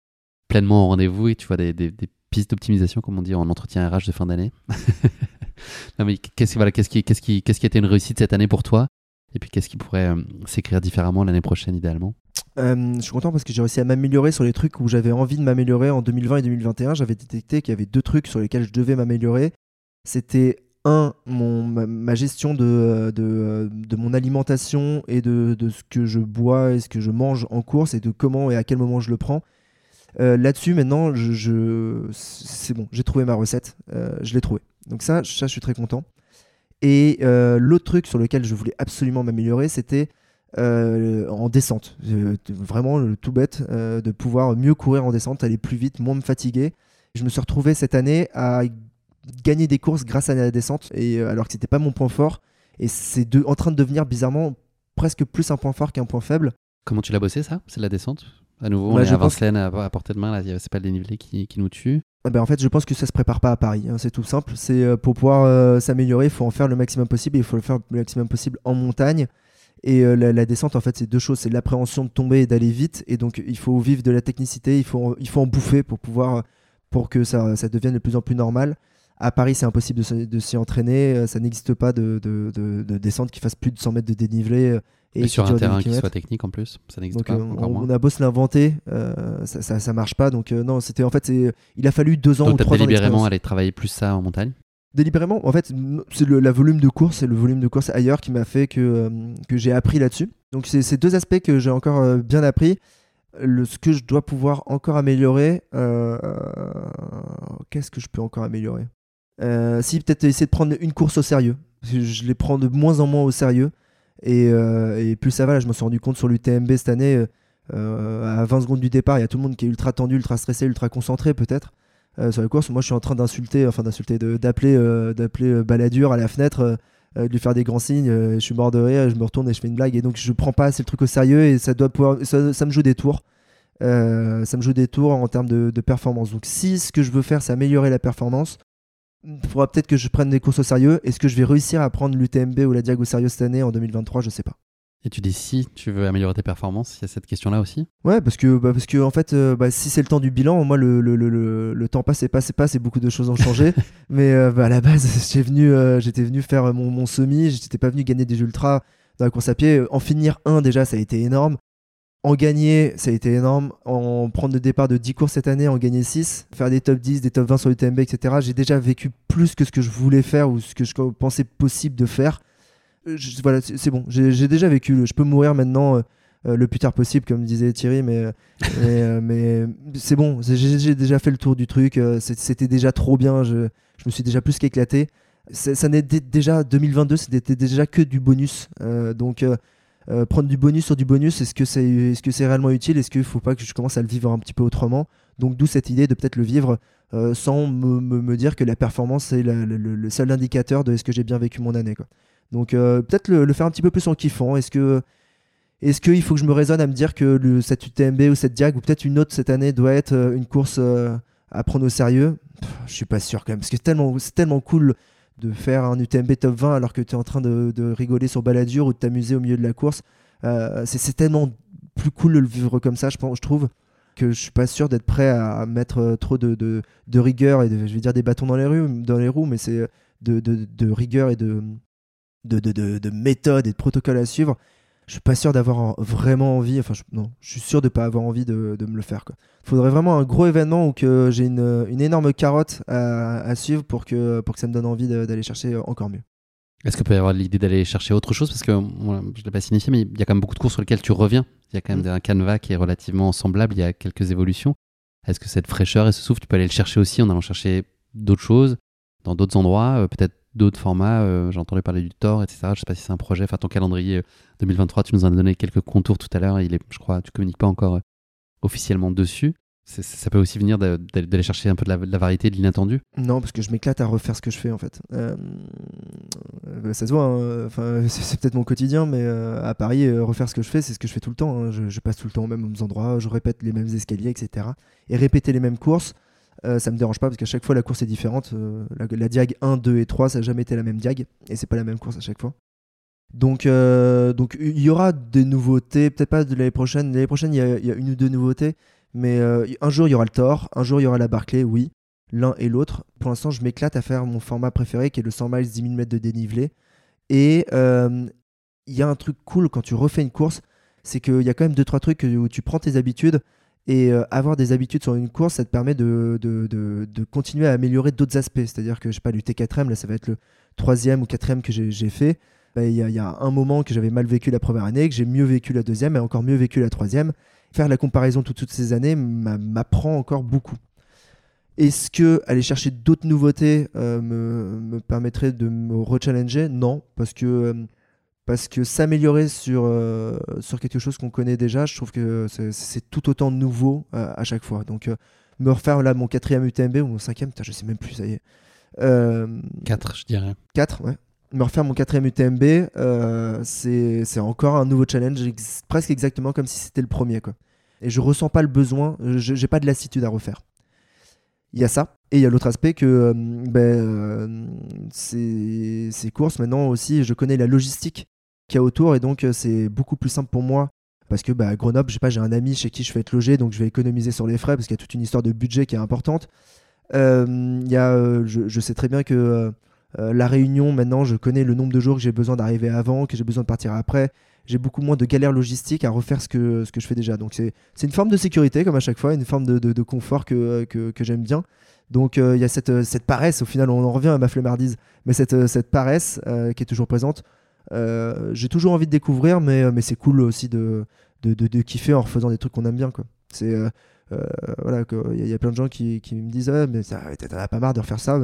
pleinement au rendez-vous et tu vois des, pistes d'optimisation, comme on dit en entretien RH de fin d'année? [LAUGHS] Non, mais qu'est-ce qui, a été une réussite cette année pour toi? Et puis qu'est-ce qui pourrait s'écrire différemment l'année prochaine idéalement? Euh, je suis content parce que j'ai réussi à m'améliorer sur les trucs où j'avais envie de m'améliorer en 2020 et 2021. J'avais détecté qu'il y avait deux trucs sur lesquels je devais m'améliorer. C'était un, mon, ma, gestion de, de, de mon alimentation et de, de ce que je bois et ce que je mange en course et de comment et à quel moment je le prends. Euh, Là-dessus, maintenant, je, c'est bon, j'ai trouvé ma recette. Euh, je l'ai trouvée. Donc ça, ça, je suis très content. Et euh, l'autre truc sur lequel je voulais absolument m'améliorer, c'était euh, en descente. Euh, vraiment le tout bête euh, de pouvoir mieux courir en descente, aller plus vite, moins me fatiguer. Je me suis retrouvé cette année à gagner des courses grâce à la descente, et, euh, alors que c'était pas mon point fort. Et c'est en train de devenir bizarrement presque plus un point fort qu'un point faible. Comment tu l'as bossé ça? C'est de la descente? À nouveau, on Bah, est je à Vincennes, à, à portée de main, c'est pas le dénivelé qui, qui nous tue. Ah ben, en fait, je pense que ça se prépare pas à Paris. hein, c'est tout simple. C'est euh, pour pouvoir euh, s'améliorer, il faut en faire le maximum possible. et Il faut le faire le maximum possible en montagne. Et euh, la, la descente, en fait, c'est deux choses. C'est l'appréhension de tomber et d'aller vite. Et donc, il faut vivre de la technicité. Il faut, en- il faut en bouffer pour pouvoir, pour que ça, ça devienne de plus en plus normal. À Paris, c'est impossible de, s'y entraîner. Euh, Ça n'existe pas de, de, de- de descente qui fasse plus de 100 mètres de dénivelé. euh, Et, qui sur un terrain qui soit technique en plus, ça n'existe pas, euh, encore on, moins. on a beau se l'inventer, euh, ça, ça, ça marche pas. Donc non, c'était en fait, il a fallu deux ans Donc ou trois ans délibérément aller travailler plus ça en montagne? Délibérément, en fait, c'est le la volume de course et le volume de course ailleurs qui m'a fait que, euh, que j'ai appris là-dessus. Donc c'est ces deux aspects que j'ai encore euh, bien appris. Le, ce que je dois pouvoir encore améliorer, euh, qu'est-ce que je peux encore améliorer? Si peut-être essayer de prendre une course au sérieux. Je les prends de moins en moins au sérieux. Et, et plus ça va, là, je me suis rendu compte sur l'UTMB cette année, à 20 secondes du départ, il y a tout le monde qui est ultra tendu, ultra stressé, ultra concentré peut-être euh, sur la course. Moi, je suis en train d'insulter, enfin d'insulter, d'appeler, euh, euh, Balladur à la fenêtre, de lui faire des grands signes. je suis mort de rire, je me retourne et je fais une blague. Et donc, je prends pas assez le truc au sérieux et ça doit pouvoir, ça, me joue des tours. Ça me joue des tours en termes de, de performance. Donc, si ce que je veux faire, c'est améliorer la performance, il faudra peut-être que je prenne des courses au sérieux. Est-ce que je vais réussir à prendre l'UTMB ou la Diag au sérieux cette année en 2023 Je sais pas. Et tu dis si tu veux améliorer tes performances, il y a cette question-là aussi? Ouais, parce que, bah, parce que en fait, euh, bah, si c'est le temps du bilan, moi, le, le, le, le, le temps passe et passe et passe et beaucoup de choses ont changé. [LAUGHS] mais euh, bah, à la base, [LAUGHS] j'étais venu, euh, j'étais venu faire mon, mon semi, j'étais pas venu gagner des ultras dans la course à pied. En finir un, déjà, ça a été énorme. En gagner, ça a été énorme. En prendre le départ de 10 courses cette année, en gagner 6, faire des top 10, des top 20 sur l'UTMB, etc. J'ai déjà vécu plus que ce que je voulais faire ou ce que je pensais possible de faire. Je- voilà, c'est bon. J'ai déjà vécu. Je peux mourir maintenant euh, euh, le plus tard possible, comme disait Thierry, mais, [LAUGHS] mais, euh, mais c'est bon. J'ai- déjà fait le tour du truc. euh, C'était déjà trop bien. Je, je me suis déjà plus qu'éclaté. Ça n'était déjà 2022, c'était déjà que du bonus. Euh, donc euh, euh, prendre du bonus sur du bonus, est-ce que c'est est -ce c'est réellement utile? Est-ce qu'il ne faut pas que je commence à le vivre un petit peu autrement? Donc d'où cette idée de peut-être le vivre euh, sans me, me- me dire que la performance la- le, le- le seul indicateur de est-ce que j'ai bien vécu mon année. Quoi. Donc euh, peut-être le, faire un petit peu plus en kiffant. Est-ce que est-ce qu'il faut que je me raisonne à me dire que le, cette UTMB ou cette Diag ou peut-être une autre cette année doit être euh, une course euh, à prendre au sérieux? Pff, Je suis pas sûr quand même parce que c'est tellement, tellement cool de faire un UTMB top 20 alors que tu es en train de, rigoler sur baladure ou de t'amuser au milieu de la course. C'est tellement plus cool de le vivre comme ça, je, pense, je trouve, que je suis pas sûr d'être prêt à mettre trop de, rigueur et je vais dire des bâtons dans les, roues, dans les roues, mais c'est de rigueur et de, de, de, de, de méthode et de protocole à suivre. Je suis pas sûr d'avoir en- vraiment envie, enfin je, non, je suis sûr de pas avoir envie de, de me le faire. Il faudrait vraiment un gros événement où que j'ai une, une énorme carotte à, à suivre pour que, pour que ça me donne envie d'aller chercher encore mieux. Est-ce qu'il peut y avoir l'idée d'aller chercher autre chose? Parce que je ne l'ai pas signifié, mais il y a quand même beaucoup de courses sur lesquelles tu reviens. Il y a quand même Mm. un canevas qui est relativement semblable, il y a quelques évolutions. Est-ce que cette fraîcheur et ce souffle, tu peux aller le chercher aussi en allant chercher d'autres choses, dans d'autres endroits, euh, peut-être d'autres formats euh, parler du Thor, etc. Je ne sais pas si c'est un projet. Enfin, ton calendrier euh, 2023, tu nous en as donné quelques contours tout à l'heure. Il est, je crois, tu communiques pas encore euh, officiellement dessus. Ça peut aussi venir d'aller chercher un peu de la, variété, de l'inattendu. Non, parce que je m'éclate à refaire ce que je fais en fait. Euh, euh, ça se voit, hein, enfin, [LAUGHS] c'est peut-être mon quotidien, mais euh, à Paris, euh, refaire ce que je fais, c'est ce que je fais tout le temps. hein. Je, je passe tout le temps aux mêmes endroits, je répète les mêmes escaliers, etc. Et répéter les mêmes courses, euh, ça me dérange pas parce qu'à chaque fois la course est différente. Euh, la, diag 1, 2 et 3, ça n'a jamais été la même diag et c'est pas la même course à chaque fois. Donc, euh, donc il y aura des nouveautés, peut-être pas de l'année prochaine. L'année prochaine, il y, y a une ou deux nouveautés, mais euh, un jour il y aura le Thor, un jour il y aura la Barclay, oui l'un et l'autre. Pour l'instant, je m'éclate à faire mon format préféré qui est le 100 miles 10 000 mètres de dénivelé. Et il y a un truc cool quand tu refais une course, c'est qu'il y a quand même deux trois trucs où tu prends tes habitudes et euh, avoir des habitudes sur une course, ça te permet de, de, de- continuer à améliorer d'autres aspects. C'est-à-dire que je sais pas, du T4M, là ça va être le troisième ou quatrième que j'ai fait. Bah, Il y, a- un moment que j'avais mal vécu la première année, que j'ai mieux vécu la deuxième et encore mieux vécu la troisième. Faire la comparaison de toutes ces années m'a- m'apprend encore beaucoup. Est-ce que aller chercher d'autres nouveautés euh, me, me permettrait de me rechallenger? Non, parce que, euh, parce que s'améliorer sur, euh, sur quelque chose qu'on connaît déjà, je trouve que c'est- tout autant nouveau euh, à chaque fois. Donc, euh, me refaire là mon quatrième UTMB ou mon cinquième, putain, je sais même plus, ça y est. 4, je dirais. 4, ouais. Me refaire mon quatrième UTMB, c'est encore un nouveau challenge, ex- presque exactement comme si c'était le premier. Quoi. Et je ressens pas le besoin, je- j'ai pas de lassitude à refaire. Il y a ça. Et il y a l'autre aspect que euh, ben, euh, ces, ces courses, maintenant aussi, je connais la logistique qu'il y a autour et donc euh, c'est beaucoup plus simple pour moi. Parce que bah, à Grenoble, j'ai un ami chez qui je vais être logé, donc je vais économiser sur les frais parce qu'il y a toute une histoire de budget qui est importante. Euh, y a, euh, je, sais très bien que euh, la réunion, maintenant, je connais le nombre de jours que j'ai besoin d'arriver avant, que j'ai besoin de partir après. J'ai beaucoup moins de galères logistiques à refaire ce que, ce que je fais déjà. Donc c'est une forme de sécurité, comme à chaque fois, une forme de, de- confort que, que, j'aime bien. Donc il y a cette, cette paresse, au final, on en revient à ma flemmardise, mais cette, cette paresse qui est toujours présente. Euh, j'ai toujours envie de découvrir, mais, euh, c'est cool aussi de, kiffer en refaisant des trucs qu'on aime bien. euh, il y, a- plein de gens qui, me disent ah, mais ça, t'en as pas marre de refaire ça,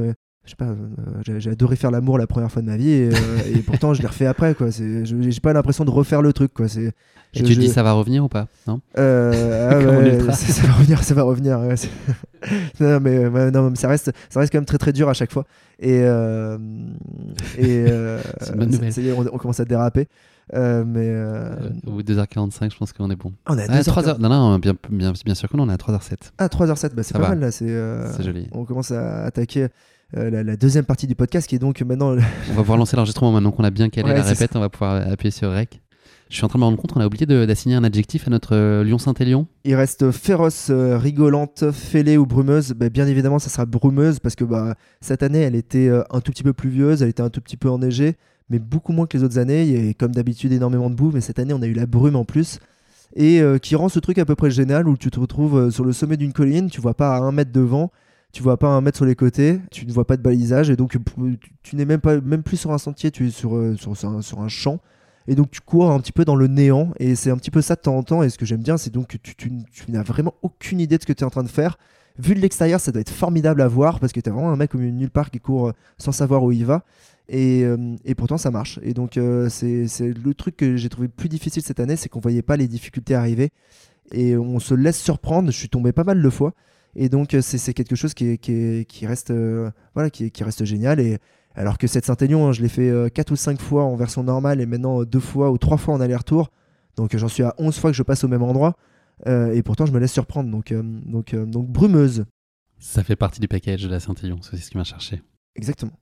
je sais pas, euh, j'ai adoré faire l'amour la première fois de ma vie et, euh, et pourtant je l'ai refait après quoi. C'est, j'ai pas l'impression de refaire le truc quoi. C'est, Et je- tu je- dis ça va revenir ou pas Non? Euh, ah [LAUGHS] ouais, ça, ça va revenir, ça va revenir. ouais, c'est- [LAUGHS] non, mais, ouais, non, mais ça reste, ça reste quand même très très dur à chaque fois. Et, et [LAUGHS] C'est une bonne ça- nouvelle. ça y est, on, on commence à déraper. Euh, mais euh, Euh, Au bout de 2h45, je pense qu'on est bon. on est à Ah, 2h15. 3h. Non, non, bien, bien, bien sûr que non, on est à 3h07. Ah, 3h07, bah, c'est pas va. mal là. C'est, euh, C'est joli. On commence à attaquer euh, la, la deuxième partie du podcast qui est donc maintenant. [LAUGHS] On va pouvoir lancer l'enregistrement maintenant qu'on a bien calé Ouais, la répète, on va pouvoir appuyer sur REC. Je suis en train de me rendre compte qu'on a oublié d'assigner un adjectif à notre euh, Lyon Saint-Élion. Il reste féroce, euh, rigolante, fêlée ou brumeuse. Bah, bien évidemment, ça sera brumeuse parce que bah, cette année, elle était euh, un tout petit peu pluvieuse, elle était un tout petit peu enneigée, mais beaucoup moins que les autres années. Il y a comme d'habitude énormément de boue, mais cette année, on a eu la brume en plus. Et euh, qui rend ce truc à peu près génial où tu te retrouves euh, sur le sommet d'une colline, tu vois pas à un mètre devant, tu vois pas un mètre sur les côtés, tu ne vois pas de balisage, et donc euh, tu, n'es même, même plus sur un sentier, tu es sur, euh, sur, un, champ. Et donc tu cours un petit peu dans le néant, et c'est un petit peu ça de temps en temps. Et ce que j'aime bien, c'est donc que tu, n'as vraiment aucune idée de ce que tu es en train de faire. Vu de l'extérieur, ça doit être formidable à voir parce que tu as vraiment un mec de nulle part qui court euh, sans savoir où il va. Et, pourtant, ça marche. Et donc, c'est c'est le truc que j'ai trouvé plus difficile cette année, c'est qu'on voyait pas les difficultés arriver. Et on se laisse surprendre. Je suis tombé pas mal de fois. Et donc, euh, c'est quelque chose qui, est- qui, est- qui reste, euh, voilà, qui, est- qui reste génial. Et alors que cette Saint-Aignan, hein, je l'ai fait 4 ou 5 fois en version normale et maintenant euh, deux fois ou trois fois en aller-retour. Donc, euh, j'en suis à 11 fois que je passe au même endroit. Euh, et pourtant, je me laisse surprendre. Donc, euh, donc, euh, donc brumeuse. Ça fait partie du package de la Saint-Élion, c'est ce qui m'a cherché. Exactement.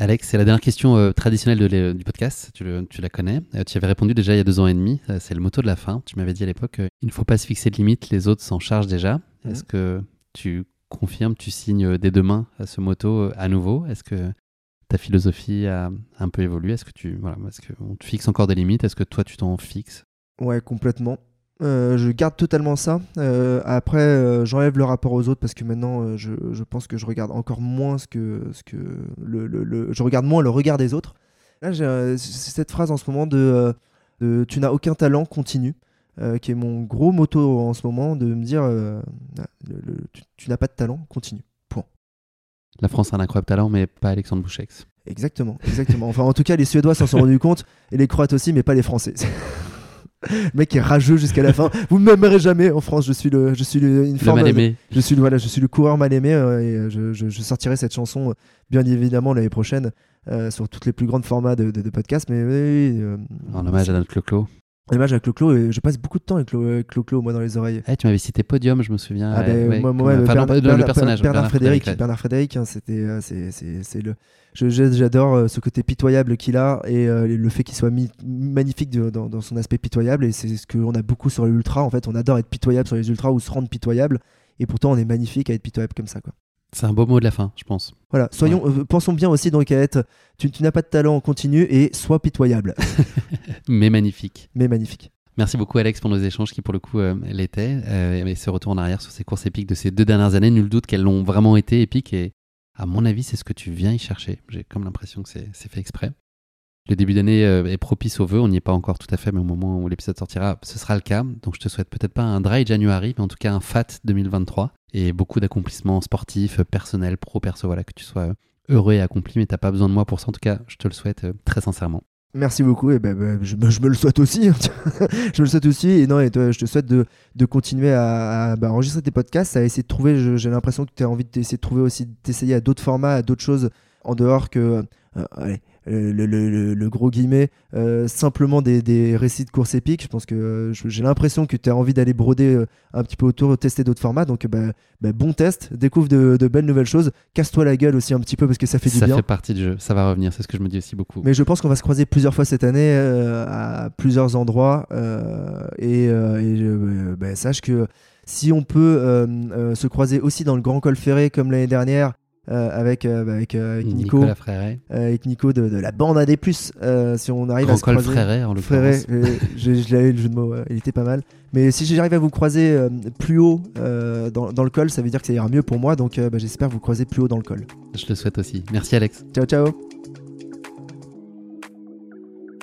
Alex, c'est la dernière question euh, traditionnelle de du podcast. Tu, le- tu la connais. Euh, tu avais répondu déjà il y a deux ans et demi. Euh, c'est le motto de la fin. Tu m'avais dit à l'époque euh, il ne faut pas se fixer de limites, les autres s'en chargent déjà. Mhm. Est-ce que tu confirmes, tu signes euh, dès demain à ce motto euh, à nouveau? Est-ce que ta philosophie a un peu évolué? Est-ce que tu voilà, est-ce qu'on te fixe encore des limites? Est-ce que toi tu t'en fixes? Ouais, complètement. Euh, je garde totalement ça. Après, j'enlève le rapport aux autres parce que maintenant, je, pense que je regarde encore moins ce que, que le, je regarde moins le regard des autres. Là, cette phrase en ce moment de tu n'as aucun talent, continue, euh, qui est mon gros motto en ce moment, de me dire euh, le- le- tu, tu n'as pas de talent, continue. Point. La France a un incroyable talent, mais pas Alexandre Bouchex. Exactement, exactement. Enfin, en tout cas, les Suédois s'en sont rendus compte et les Croates aussi, mais pas les Français. [LAUGHS] Le mec est rageux jusqu'à la fin. Vous ne m'aimerez jamais en France. Je suis le, je suis le, une Le mal aimé. je suis voilà, je suis le coureur mal aimé euh, et je, je- je sortirai cette chanson bien évidemment l'année prochaine euh, sur toutes les plus grands formats de, de, de podcasts. Mais oui, euh, En hommage à notre Clo-Clo. En hommage à Clo-Clo et je passe beaucoup de temps avec Clo- avec Clo-Clo moi dans les oreilles. Eh, tu m'avais cité Podium, je me souviens. Ah Ouais, ben, ouais, moi, enfin, non, Bernard, pas le- Bernard- personnage. Bernard Frédéric, là. Bernard Frédéric, hein, c'était, euh, c'est, c'est, c'est le, j'adore euh, ce côté pitoyable qu'il a et euh, le fait qu'il soit magnifique de- dans, dans son aspect pitoyable et c'est ce qu'on a beaucoup sur les ultras. En fait, on adore être pitoyable sur les ultras ou se rendre pitoyable et pourtant on est magnifique à être pitoyable comme ça, quoi. C'est un beau mot de la fin, je pense. Voilà, soyons, euh, pensons bien aussi donc à être, tu, tu n'as pas de talent, continue et sois pitoyable, [LAUGHS] Mais magnifique. mais magnifique. Merci beaucoup Alex pour nos échanges qui pour le coup euh, l'étaient. Euh, et ce retour en arrière sur ces courses épiques de ces deux dernières années, nul doute qu'elles l'ont vraiment été épiques et à mon avis c'est ce que tu viens y chercher. J'ai comme l'impression que c'est fait exprès. Le début d'année est propice aux vœux, on n'y est pas encore tout à fait, mais au moment où l'épisode sortira, ce sera le cas. Donc je te souhaite peut-être pas un dry January, mais en tout cas un fat 2023 et beaucoup d'accomplissements sportifs, personnels, pro, perso, voilà, que tu sois euh, heureux et accompli, mais t'as pas besoin de moi pour ça. En tout cas, je te le souhaite euh, très sincèrement. Merci beaucoup, et ben, ben, je, me- le souhaite aussi. hein. [LAUGHS] je me le souhaite aussi, et non, et toi, je te souhaite de, de continuer à, bah, enregistrer tes podcasts, à essayer de trouver. J'ai l'impression que tu as envie d'essayer de trouver aussi, d'essayer à d'autres formats, à d'autres choses en dehors que. euh, le, le- gros guillemet, euh, simplement des, des récits de courses épiques. Je pense que euh, j'ai l'impression que tu as envie d'aller broder euh, un petit peu autour, tester d'autres formats. Donc, bah, bah, bon test, découvre de, de belles nouvelles choses. Casse-toi la gueule aussi un petit peu parce que ça fait du ça bien. fait partie du jeu, ça va revenir, c'est ce que je me dis aussi beaucoup. Mais je pense qu'on va se croiser plusieurs fois cette année euh, à plusieurs endroits. euh, et et euh, bah, sache que si on peut euh, euh, se croiser aussi dans le Grand Col Ferré comme l'année dernière euh, avec, euh, bah, avec, euh, avec Nico, euh, avec Nico de, de la bande AD+, euh, si on arrive à se croiser... Fréret en euh, je, je l'avais le jeu de mots, il était pas mal. Mais si j'arrive à vous croiser plus haut dans, dans le col, ça veut dire que ça ira mieux pour moi. Donc bah, j'espère vous croiser plus haut dans le col. Je le souhaite aussi. Merci Alex. Ciao, ciao